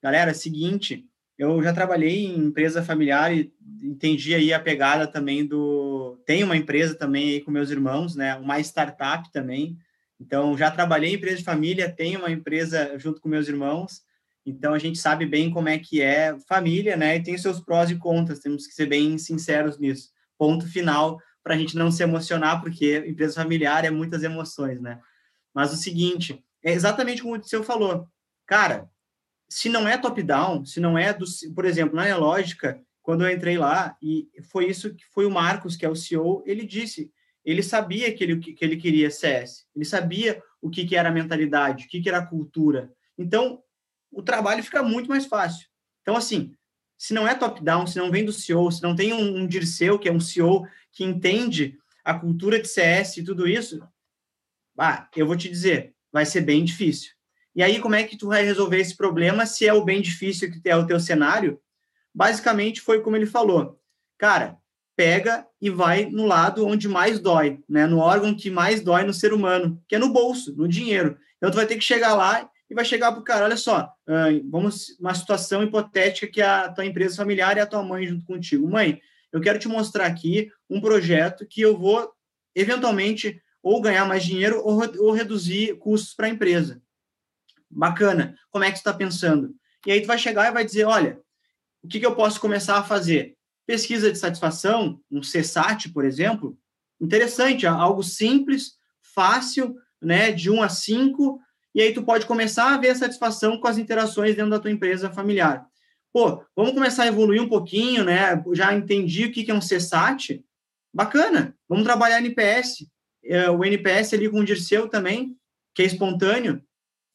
Galera, é seguinte, eu já trabalhei em empresa familiar e entendi aí a pegada também do... Tem uma empresa também aí com meus irmãos, né? Uma startup também, então, já trabalhei em empresa de família, tenho uma empresa junto com meus irmãos, então a gente sabe bem como é que é família, né? E tem seus prós e contras, temos que ser bem sinceros nisso. Ponto final, para a gente não se emocionar, porque empresa familiar é muitas emoções, né? Mas o seguinte, é exatamente como o seu falou. Cara, se não é top-down, se não é do. Por exemplo, na lógica, quando eu entrei lá, e foi isso que foi o Marcos, que é o CEO, ele disse ele sabia que ele, que ele queria CS, ele sabia o que, que era a mentalidade, o que, que era a cultura. Então, o trabalho fica muito mais fácil. Então, assim, se não é top-down, se não vem do CEO, se não tem um, um Dirceu, que é um CEO que entende a cultura de CS e tudo isso, ah, eu vou te dizer, vai ser bem difícil. E aí, como é que tu vai resolver esse problema se é o bem difícil que é o teu cenário? Basicamente, foi como ele falou. Cara, pega e vai no lado onde mais dói, né? No órgão que mais dói no ser humano, que é no bolso, no dinheiro. Então tu vai ter que chegar lá e vai chegar pro cara, olha só, vamos uma situação hipotética que a tua empresa familiar e a tua mãe junto contigo. Mãe, eu quero te mostrar aqui um projeto que eu vou eventualmente ou ganhar mais dinheiro ou, ou reduzir custos para a empresa. Bacana. Como é que tu está pensando? E aí tu vai chegar e vai dizer, olha, o que, que eu posso começar a fazer? Pesquisa de satisfação, um CSAT, por exemplo, interessante, algo simples, fácil, né, de 1 a 5, e aí tu pode começar a ver a satisfação com as interações dentro da tua empresa familiar. Pô, vamos começar a evoluir um pouquinho, né? Já entendi o que é um CSAT. Bacana, vamos trabalhar NPS. É, o NPS ali com o Dirceu também, que é espontâneo.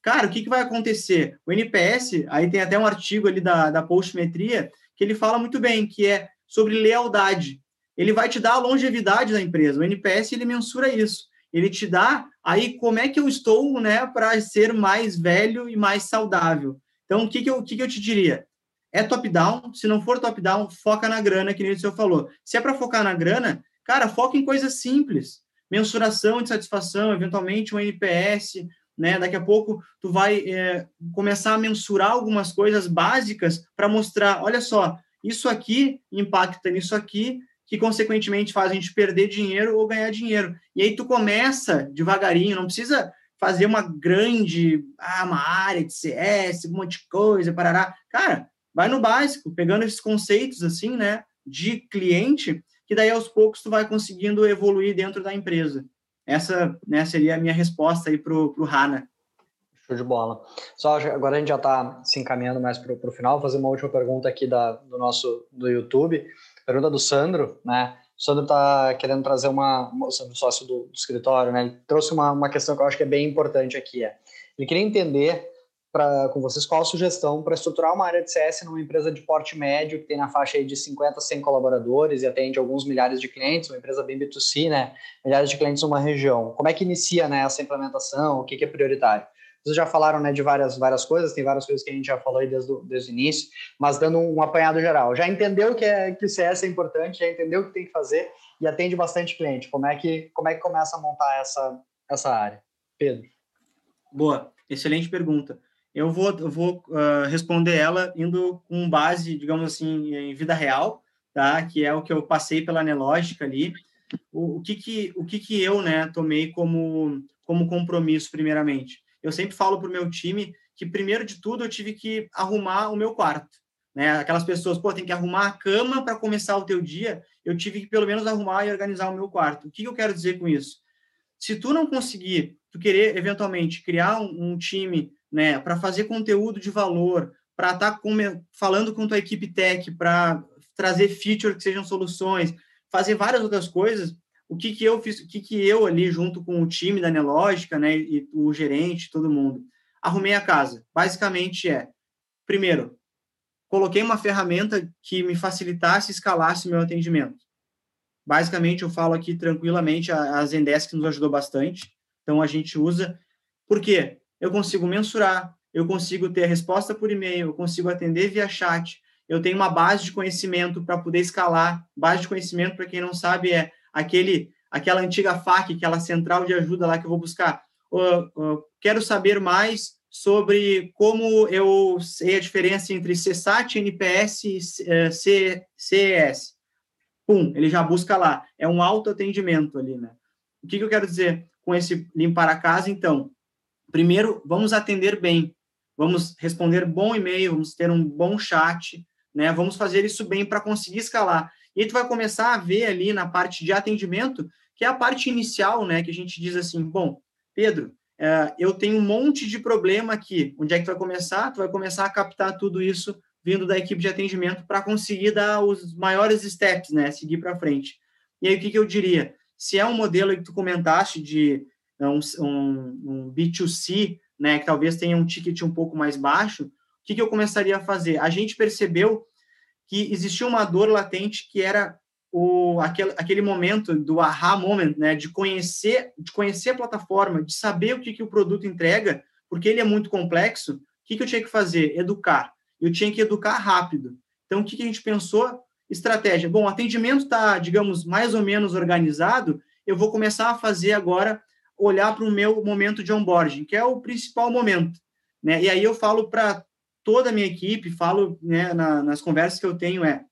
Cara, o que, que vai acontecer? O NPS, aí tem até um artigo ali da, da Postmetria, que ele fala muito bem, que é sobre lealdade. Ele vai te dar a longevidade da empresa. O NPS ele mensura isso. Ele te dá aí como é que eu estou, né, para ser mais velho e mais saudável. Então, o que, que, eu, o que, que eu te diria? É top-down. Se não for top-down, foca na grana, que nem o senhor falou. Se é para focar na grana, cara, foca em coisas simples. Mensuração de satisfação, eventualmente um NPS, né? Daqui a pouco tu vai é, começar a mensurar algumas coisas básicas para mostrar, olha só, isso aqui impacta nisso aqui, que consequentemente faz a gente perder dinheiro ou ganhar dinheiro. E aí tu começa devagarinho, não precisa fazer uma grande, ah, uma área de CS, um monte de coisa, parará. Cara, vai no básico, pegando esses conceitos assim, né, de cliente, que daí aos poucos tu vai conseguindo evoluir dentro da empresa. Essa né, seria a minha resposta aí pro, pro Hana. Show de bola. Só agora a gente já está se encaminhando mais para o final. Vou fazer uma última pergunta aqui da, do nosso do YouTube. Pergunta do Sandro, né? O Sandro está querendo trazer uma, o Sandro sócio do, do, escritório, né? Ele trouxe uma, uma questão que eu acho que é bem importante aqui. É. Ele queria entender pra, com vocês qual a sugestão para estruturar uma área de CS numa empresa de porte médio, que tem na faixa de 50 a 100 colaboradores e atende alguns milhares de clientes, uma empresa bem B2C, né? Milhares de clientes numa região. Como é que inicia né, essa implementação? O que, que é prioritário? Vocês já falaram né, de várias, várias coisas, tem várias coisas que a gente já falou aí desde, o, desde o início, mas dando um, apanhado geral. Já entendeu que, é, que o CS é importante, já entendeu o que tem que fazer e atende bastante cliente. Como é que, como é que começa a montar essa, essa área? Pedro. Boa, excelente pergunta. Eu vou, eu vou uh, responder ela indo com base, digamos assim, em vida real, tá? Que é o que eu passei pela Nelógica ali. O, o, que que o que que eu, né, tomei como como compromisso primeiramente? Eu sempre falo para o meu time que primeiro de tudo eu tive que arrumar o meu quarto, né? Aquelas pessoas, pô, tem que arrumar a cama para começar o teu dia. Eu tive que pelo menos arrumar e organizar o meu quarto. O que, que eu quero dizer com isso? Se tu não conseguir, tu querer eventualmente criar um, um time, né, para fazer conteúdo de valor, para estar tá falando com tua equipe tech, para trazer features que sejam soluções, fazer várias outras coisas, o que que eu fiz, o que que eu ali junto com o time da Nelógica, né, e o gerente, todo mundo, arrumei a casa. Basicamente é, primeiro, coloquei uma ferramenta que me facilitasse, escalasse o meu atendimento. Basicamente, eu falo aqui tranquilamente, a Zendesk nos ajudou bastante. Então, a gente usa. Por quê? Eu consigo mensurar, eu consigo ter a resposta por e-mail, eu consigo atender via chat, eu tenho uma base de conhecimento para poder escalar. Base de conhecimento, para quem não sabe, é aquele, aquela antiga FAQ, aquela central de ajuda lá que eu vou buscar. Uh, uh, quero saber mais sobre como eu sei a diferença entre CSAT, NPS e CES pum, ele já busca lá. É um autoatendimento ali, né? O que, que eu quero dizer com esse limpar a casa, então? Primeiro, vamos atender bem, vamos responder bom e-mail, vamos ter um bom chat, né? Vamos fazer isso bem para conseguir escalar. E tu vai começar a ver ali na parte de atendimento, que é a parte inicial, né? Que a gente diz assim, bom, Pedro, é, eu tenho um monte de problema aqui. Onde é que tu vai começar? Tu vai começar a captar tudo isso vindo da equipe de atendimento para conseguir dar os maiores steps, né? Seguir para frente. E aí, o que, que eu diria? Se é um modelo que tu comentaste de um, um, um B2C, né, que talvez tenha um ticket um pouco mais baixo, o que, que eu começaria a fazer? A gente percebeu que existia uma dor latente que era o, aquele, aquele momento do aha moment, né, de conhecer, de conhecer a plataforma, de saber o que, que o produto entrega, porque ele é muito complexo. O que, que eu tinha que fazer? Educar eu tinha que educar rápido. Então, o que, que a gente pensou? Estratégia. Bom, o atendimento está, digamos, mais ou menos organizado, eu vou começar a fazer agora, olhar para o meu momento de onboarding, que é o principal momento. Né? E aí eu falo para toda a minha equipe, falo né, na, nas conversas que eu tenho, é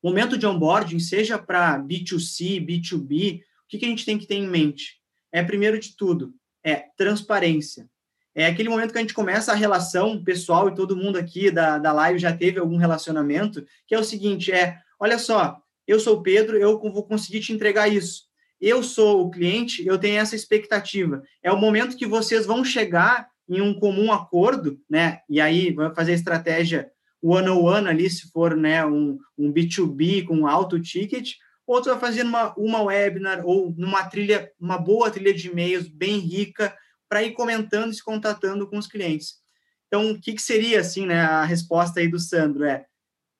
momento de onboarding, seja para B2C, B2B, o que, que a gente tem que ter em mente? É, primeiro de tudo, é transparência é aquele momento que a gente começa a relação pessoal e todo mundo aqui da, da live já teve algum relacionamento, que é o seguinte, é, olha só, eu sou o Pedro, eu vou conseguir te entregar isso. Eu sou o cliente, eu tenho essa expectativa. É o momento que vocês vão chegar em um comum acordo, né? E aí vai fazer a estratégia one-on-one ali, se for né, um, um B2B com alto ticket, ou tu vai fazer uma, uma webinar ou numa trilha, uma boa trilha de e-mails bem rica, para ir comentando e se contatando com os clientes. Então, o que, que seria, assim, né, a resposta aí do Sandro é,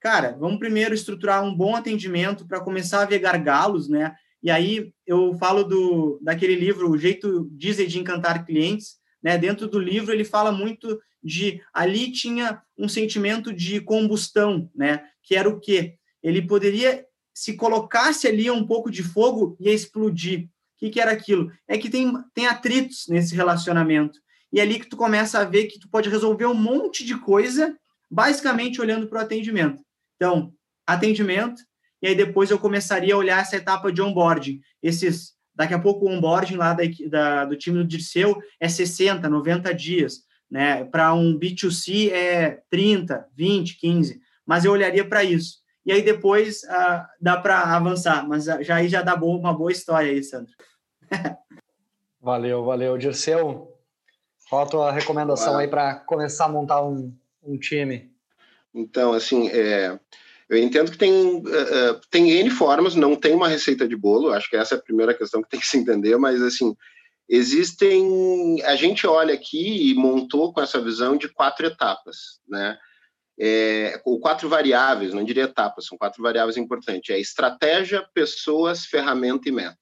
cara, vamos primeiro estruturar um bom atendimento para começar a ver gargalos, né? E aí eu falo do daquele livro, O Jeito Disney de Encantar Clientes, né? Dentro do livro ele fala muito de ali tinha um sentimento de combustão, né? Que era o quê? Ele poderia se colocasse ali um pouco de fogo ia explodir que, que era aquilo? É que tem, tem atritos nesse relacionamento. E é ali que tu começa a ver que tu pode resolver um monte de coisa, basicamente olhando para o atendimento. Então, atendimento, e aí depois eu começaria a olhar essa etapa de onboarding. Esses, daqui a pouco o onboarding lá da, da, do time do Dirceu é 60, 90 dias. Né? Para um B2C é 30, 20, 15. Mas eu olharia para isso e aí depois uh, dá para avançar, mas já aí já dá boa, uma boa história aí, Sandro. *laughs* valeu, valeu. Dirceu, qual a tua recomendação aí para começar a montar um, um time? Então, assim, é, eu entendo que tem, uh, tem N formas, não tem uma receita de bolo, acho que essa é a primeira questão que *laughs* tem que se entender, mas, assim, existem. A gente olha aqui e montou com essa visão de quatro etapas, né? É, ou quatro variáveis, não diria etapas, são quatro variáveis importantes: é estratégia, pessoas, ferramenta e meta.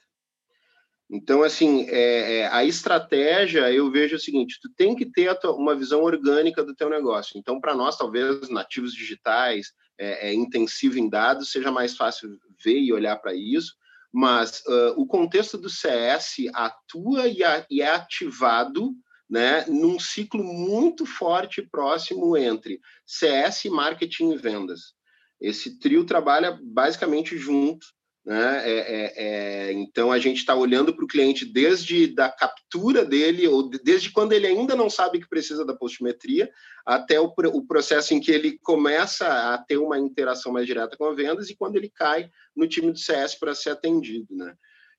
Então, assim, é, é, a estratégia, eu vejo o seguinte, tu tem que ter tua, uma visão orgânica do teu negócio. Então, para nós, talvez, nativos digitais, é, é, intensivo em dados, seja mais fácil ver e olhar para isso, mas uh, o contexto do CS atua e, a, e é ativado né, num ciclo muito forte e próximo entre CS, marketing e vendas. Esse trio trabalha basicamente junto né? É, é, é, então a gente está olhando para o cliente desde da captura dele, ou desde quando ele ainda não sabe que precisa da postimetria, até o, o, processo em que ele começa a ter uma interação mais direta com a vendas e quando ele cai no time do CS para ser atendido. Né?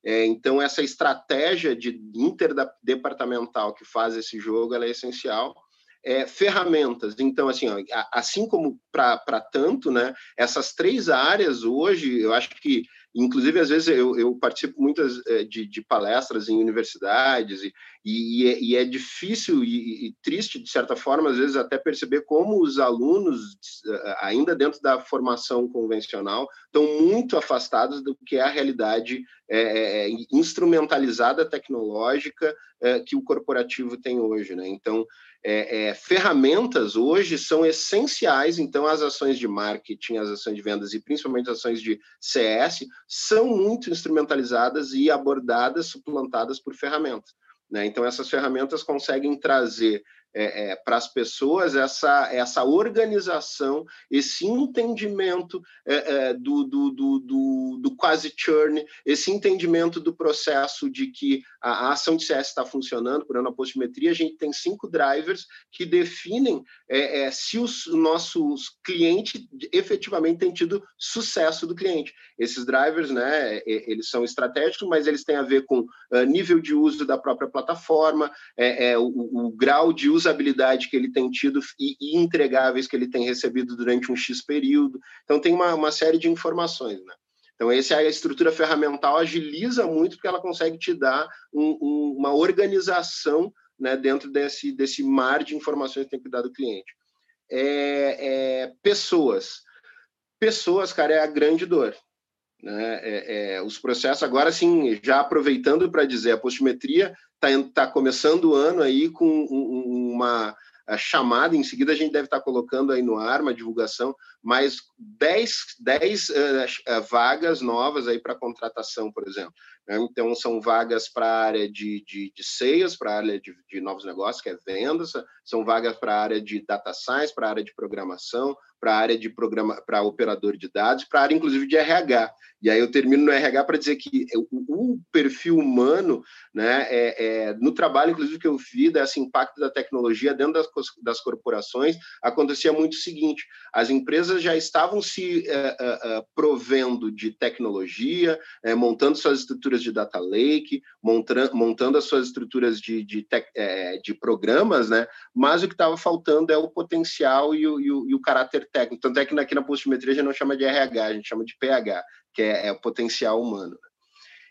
É, então essa estratégia de interdepartamental que faz esse jogo é essencial. É, ferramentas. Então, assim, ó, assim como para tanto, né, essas três áreas hoje, eu acho que Inclusive, às vezes, eu, eu participo muitas eh, de, de, palestras em universidades e, e, é, e é difícil e, e, triste, de certa forma, às vezes, até perceber como os alunos, eh, ainda dentro da formação convencional, estão muito afastados do que é a realidade é, instrumentalizada tecnológica é, que o corporativo tem hoje. Né? Então, é, é, ferramentas hoje são essenciais, então as ações de marketing, as ações de vendas e principalmente as ações de CS são muito instrumentalizadas e abordadas, suplantadas por ferramentas. Né? Então essas ferramentas conseguem trazer é, é, para as pessoas essa, essa organização, esse entendimento é, é, do, do, do, do, quase churn, esse entendimento do processo de que a, a ação de CS está funcionando, por exemplo, na postimetria, a gente tem cinco drivers que definem é, é, se os nossos clientes efetivamente têm tido sucesso do cliente. Esses drivers, né, eles são estratégicos, mas eles têm a ver com uh, nível de uso da própria plataforma, é, o, o, grau de usabilidade que ele tem tido e, e, entregáveis que ele tem recebido durante um X período. Então, tem uma, uma série de informações, né? Então, essa é a estrutura ferramental agiliza muito porque ela consegue te dar um, um, uma organização né, dentro desse, desse mar de informações que tem que dar do cliente. É, é, pessoas. Pessoas, cara, é a grande dor. Né? É, é, os processos, agora sim, já aproveitando para dizer, a postimetria está tá começando o ano aí com uma chamada, em seguida a gente deve estar tá colocando aí no ar uma divulgação, mais 10, 10 uh, vagas novas aí para contratação, por exemplo. Né? Então, são vagas para a área de, de, de sales, para a área de, de novos negócios, que é vendas, são vagas para a área de data science, para a área de programação, para a área de programa, para operador de dados, para a área inclusive de RH. E aí eu termino no RH para dizer que o, o, perfil humano, né, é, é, no trabalho inclusive que eu vi desse impacto da tecnologia dentro das, das corporações, acontecia muito o seguinte: as empresas já estavam se é, provendo de tecnologia, montando suas estruturas de data lake, montando, montando as suas estruturas de, de, tec, de programas, né? Mas o que estava faltando é o potencial e o, e o, e o caráter técnico. Tanto é que aqui na postimetria a gente não chama de RH, a gente chama de PH, que é, é potencial humano.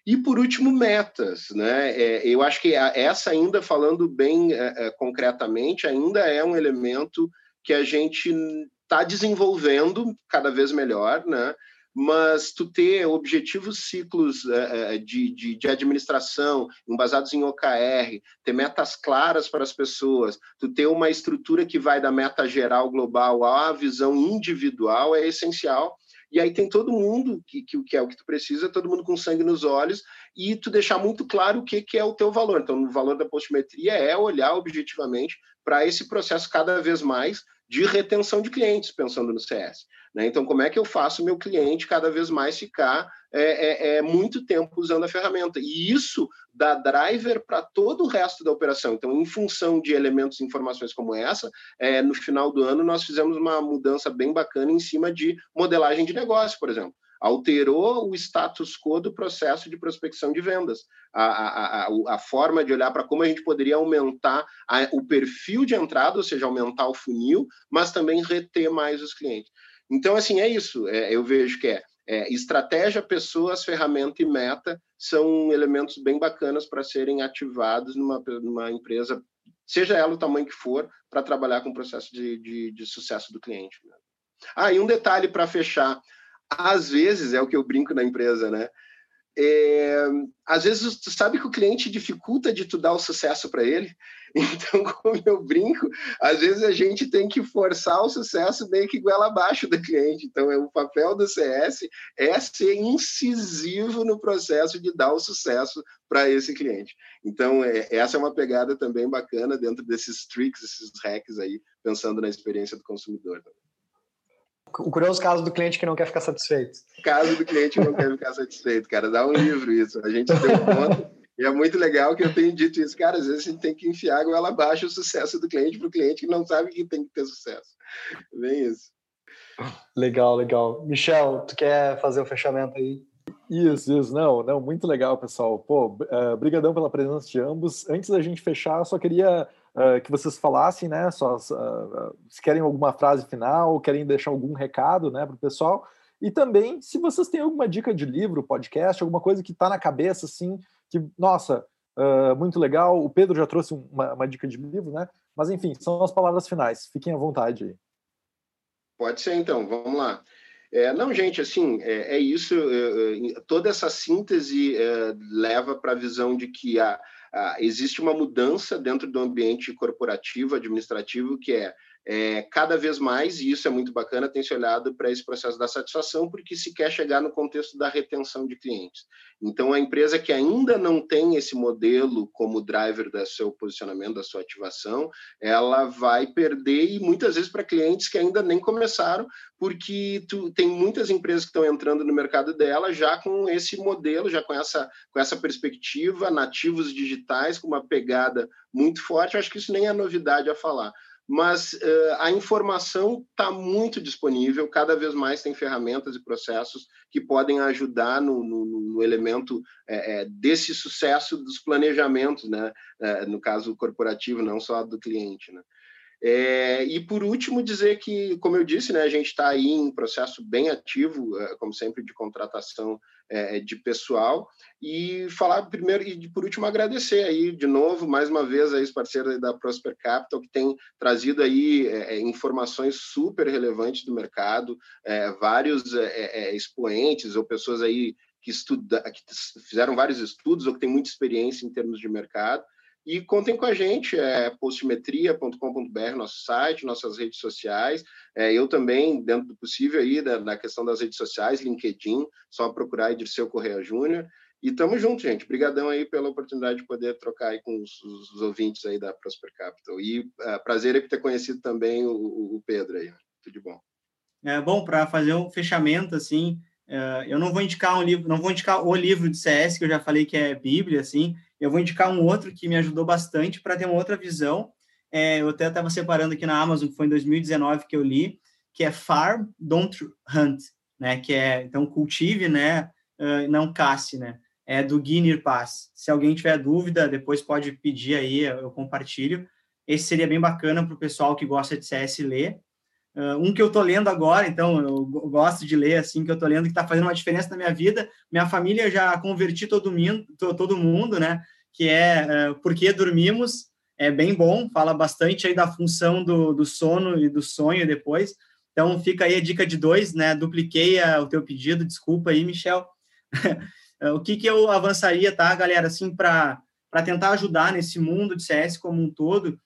E por último, metas, né? É, eu acho que essa ainda falando bem é, é, concretamente ainda é um elemento que a gente está desenvolvendo cada vez melhor, né? Mas tu ter objetivos ciclos uh, de, de, de, administração baseados em OKR, ter metas claras para as pessoas, tu ter uma estrutura que vai da meta geral global à visão individual é essencial. E aí tem todo mundo que, que, que é o que tu precisa, todo mundo com sangue nos olhos, e tu deixar muito claro o que, que é o teu valor. Então, o valor da postimetria é olhar objetivamente para esse processo cada vez mais de retenção de clientes, pensando no CS. Né? Então, como é que eu faço meu cliente cada vez mais ficar é, é, é muito tempo usando a ferramenta? E isso dá driver para todo o resto da operação. Então, em função de elementos e informações como essa, é, no final do ano nós fizemos uma mudança bem bacana em cima de modelagem de negócio, por exemplo alterou o status quo do processo de prospecção de vendas, a, a, a, a forma de olhar para como a gente poderia aumentar o perfil de entrada, ou seja, aumentar o funil, mas também reter mais os clientes. Então, assim, é isso. É, eu vejo que é é, estratégia, pessoas, ferramenta e meta são elementos bem bacanas para serem ativados numa, numa empresa, seja ela o tamanho que for, para trabalhar com o processo de, de, de sucesso do cliente. Ah, e um detalhe para fechar. Às vezes, é o que eu brinco na empresa, né? É, às vezes tu sabe que o cliente dificulta de tu dar o sucesso para ele, *laughs* então como eu brinco, às vezes a gente tem que forçar o sucesso meio que goela abaixo do cliente. Então é o papel do CS é ser incisivo no processo de dar o sucesso para esse cliente. Então é, essa é uma pegada também bacana dentro desses tricks, esses hacks aí, pensando na experiência do consumidor. Também o curioso caso do cliente que não quer ficar satisfeito. Caso do cliente que não quer ficar satisfeito, cara, dá um livro isso. A gente deu conta. E é muito legal que eu tenho dito isso, cara. Às vezes a gente tem que enfiar a goela abaixo o sucesso do cliente para o cliente que não sabe que tem que ter sucesso. Bem isso. Legal, legal. Michel, tu quer fazer o fechamento aí? Isso, isso. Não, não, muito legal, pessoal. Pô, uh, brigadão pela presença de ambos. Antes da gente fechar, só queria uh, que vocês falassem, né, uh, se querem alguma frase final, querem deixar algum recado, né, para o pessoal. E também, se vocês têm alguma dica de livro, podcast, alguma coisa que está na cabeça, assim, que, nossa, uh, muito legal. O Pedro já trouxe uma, uma, dica de livro, né? Mas, enfim, são as palavras finais. Fiquem à vontade aí. Pode ser, então. Vamos lá. É, não, gente, assim, é, é isso. É, é toda essa síntese é, leva para a visão de que a, ah, existe uma mudança dentro do ambiente corporativo, administrativo, que é, é, cada vez mais, e isso é muito bacana, tem se olhado para esse processo da satisfação, porque se quer chegar no contexto da retenção de clientes. Então, a empresa que ainda não tem esse modelo como driver do seu posicionamento, da sua ativação, ela vai perder, e muitas vezes para clientes que ainda nem começaram, porque tu, tem muitas empresas que estão entrando no mercado dela já com esse modelo, já com essa, com essa perspectiva, nativos digitais, com uma pegada muito forte. Eu acho que isso nem é novidade a falar. Mas uh, a informação está muito disponível, cada vez mais tem ferramentas e processos que podem ajudar no, no, no elemento é, desse sucesso dos planejamentos, né? É, no caso corporativo, não só do cliente. Né? E por último, dizer que, como eu disse, né, a gente está aí em processo bem ativo, como sempre, de contratação é, de pessoal, e falar primeiro e por último agradecer aí de novo, mais uma vez, a ex-parceira da Prosper Capital, que tem trazido aí é, é, informações super relevantes do mercado, é, vários expoentes ou pessoas aí que, estuda, que fizeram vários estudos ou que têm muita experiência em termos de mercado, e contem com a gente, é postmetria.com.br, nosso site, nossas redes sociais. É, eu também, dentro do possível aí, da, da questão das redes sociais, LinkedIn, só procurar Edirceu Correia Júnior. E tamo junto, gente. Obrigadão aí pela oportunidade de poder trocar aí com os, os ouvintes aí da Prosper Capital. E uh, prazer em ter conhecido também o, o Pedro aí. Tudo de bom. É bom para fazer um fechamento assim. Uh, eu não vou indicar um livro, não vou indicar o livro de CS que eu já falei que é Bíblia, assim. Eu vou indicar um outro que me ajudou bastante para ter uma outra visão. É, eu até estava separando aqui na Amazon, que foi em 2019 que eu li, que é Farm, Don't Hunt, né? Que é, então, cultive, né? Uh, não casse, né? É do Guinir Paz. Se alguém tiver dúvida, depois pode pedir aí, eu compartilho. Esse seria bem bacana para o pessoal que gosta de CS ler. Uh, um que eu estou lendo agora, então eu gosto de ler assim que eu estou lendo que está fazendo uma diferença na minha vida. Minha família já converti todo mundo, todo mundo, né? Que é uh, Por que dormimos? É bem bom, fala bastante aí da função do, do sono e do sonho depois. Então fica aí a dica de dois, né? Dupliquei a, o teu pedido, desculpa aí, Michel. *laughs* o que, que eu avançaria, tá, galera? Assim, para tentar ajudar nesse mundo de CS como um todo,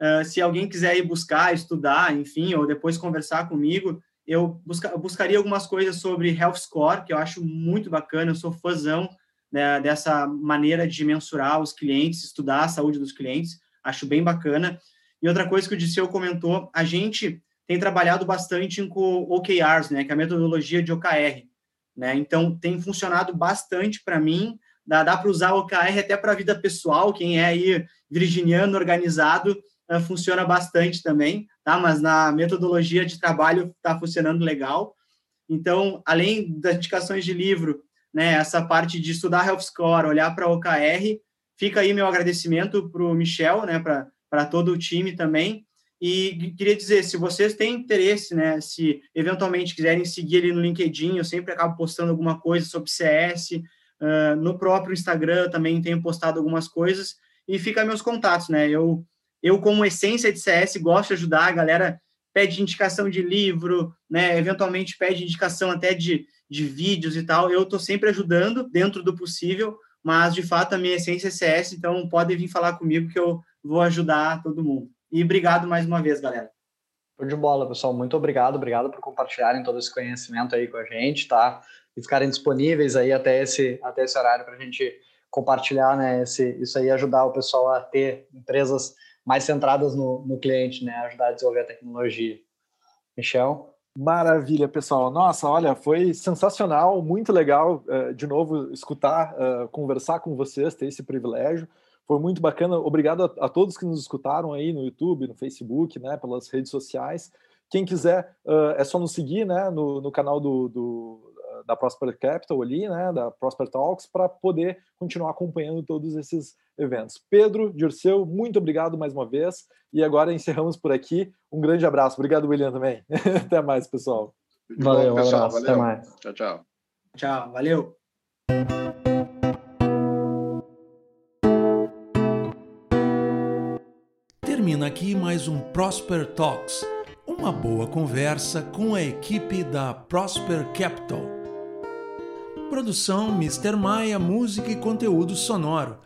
Uh, se alguém quiser ir buscar, estudar, enfim, ou depois conversar comigo, eu busca, buscaria algumas coisas sobre Health Score, que eu acho muito bacana, eu sou fãzão né, dessa maneira de mensurar os clientes, estudar a saúde dos clientes, acho bem bacana. E outra coisa que o Disseu comentou, a gente tem trabalhado bastante com OKRs, né, que é a metodologia de OKR. Né? Então, tem funcionado bastante para mim, dá, dá para usar OKR até para a vida pessoal, quem é aí virginiano, organizado, uh, funciona bastante também, tá? Mas na metodologia de trabalho está funcionando legal. Então, além das indicações de livro, né, essa parte de estudar Health Score, olhar para OKR, fica aí meu agradecimento para o Michel, né, para todo o time também. E queria dizer, se vocês têm interesse, né, se eventualmente quiserem seguir ali no LinkedIn, eu sempre acabo postando alguma coisa sobre CS, uh, no próprio Instagram também tenho postado algumas coisas, e fica meus contatos, né, eu, eu como essência de CS, gosto de ajudar, a galera pede indicação de livro, né, eventualmente pede indicação até de, de vídeos e tal, eu estou sempre ajudando, dentro do possível, mas de fato a minha essência é CS, então podem vir falar comigo que eu vou ajudar todo mundo. E obrigado mais uma vez, galera. Show de bola, pessoal. Muito obrigado. Obrigado por compartilharem todo esse conhecimento aí com a gente, tá? E ficarem disponíveis aí até esse, até esse horário para a gente compartilhar, né? Esse, isso aí ajudar o pessoal a ter empresas mais centradas no, no cliente, né? Ajudar a desenvolver a tecnologia. Michel? Maravilha, pessoal. Nossa, olha, foi sensacional, muito legal uh, de novo escutar, uh, conversar com vocês, ter esse privilégio. Foi muito bacana. Obrigado a, a, todos que nos escutaram aí no YouTube, no Facebook, né, pelas redes sociais. Quem quiser, uh, é só nos seguir, né, no, no canal do, do, da Prosper Capital ali, né, da Prosper Talks, para poder continuar acompanhando todos esses eventos. Pedro, Dirceu, muito obrigado mais uma vez. E agora encerramos por aqui. Um grande abraço. Obrigado, William, também. *laughs* Até mais, pessoal. Valeu, bom, pessoal. Um abraço. Valeu. Até mais. Tchau, tchau. Tchau, valeu. termina aqui mais um Prosper Talks, uma boa conversa com a equipe da Prosper Capital. Produção Mr. Maia Música e Conteúdo Sonoro.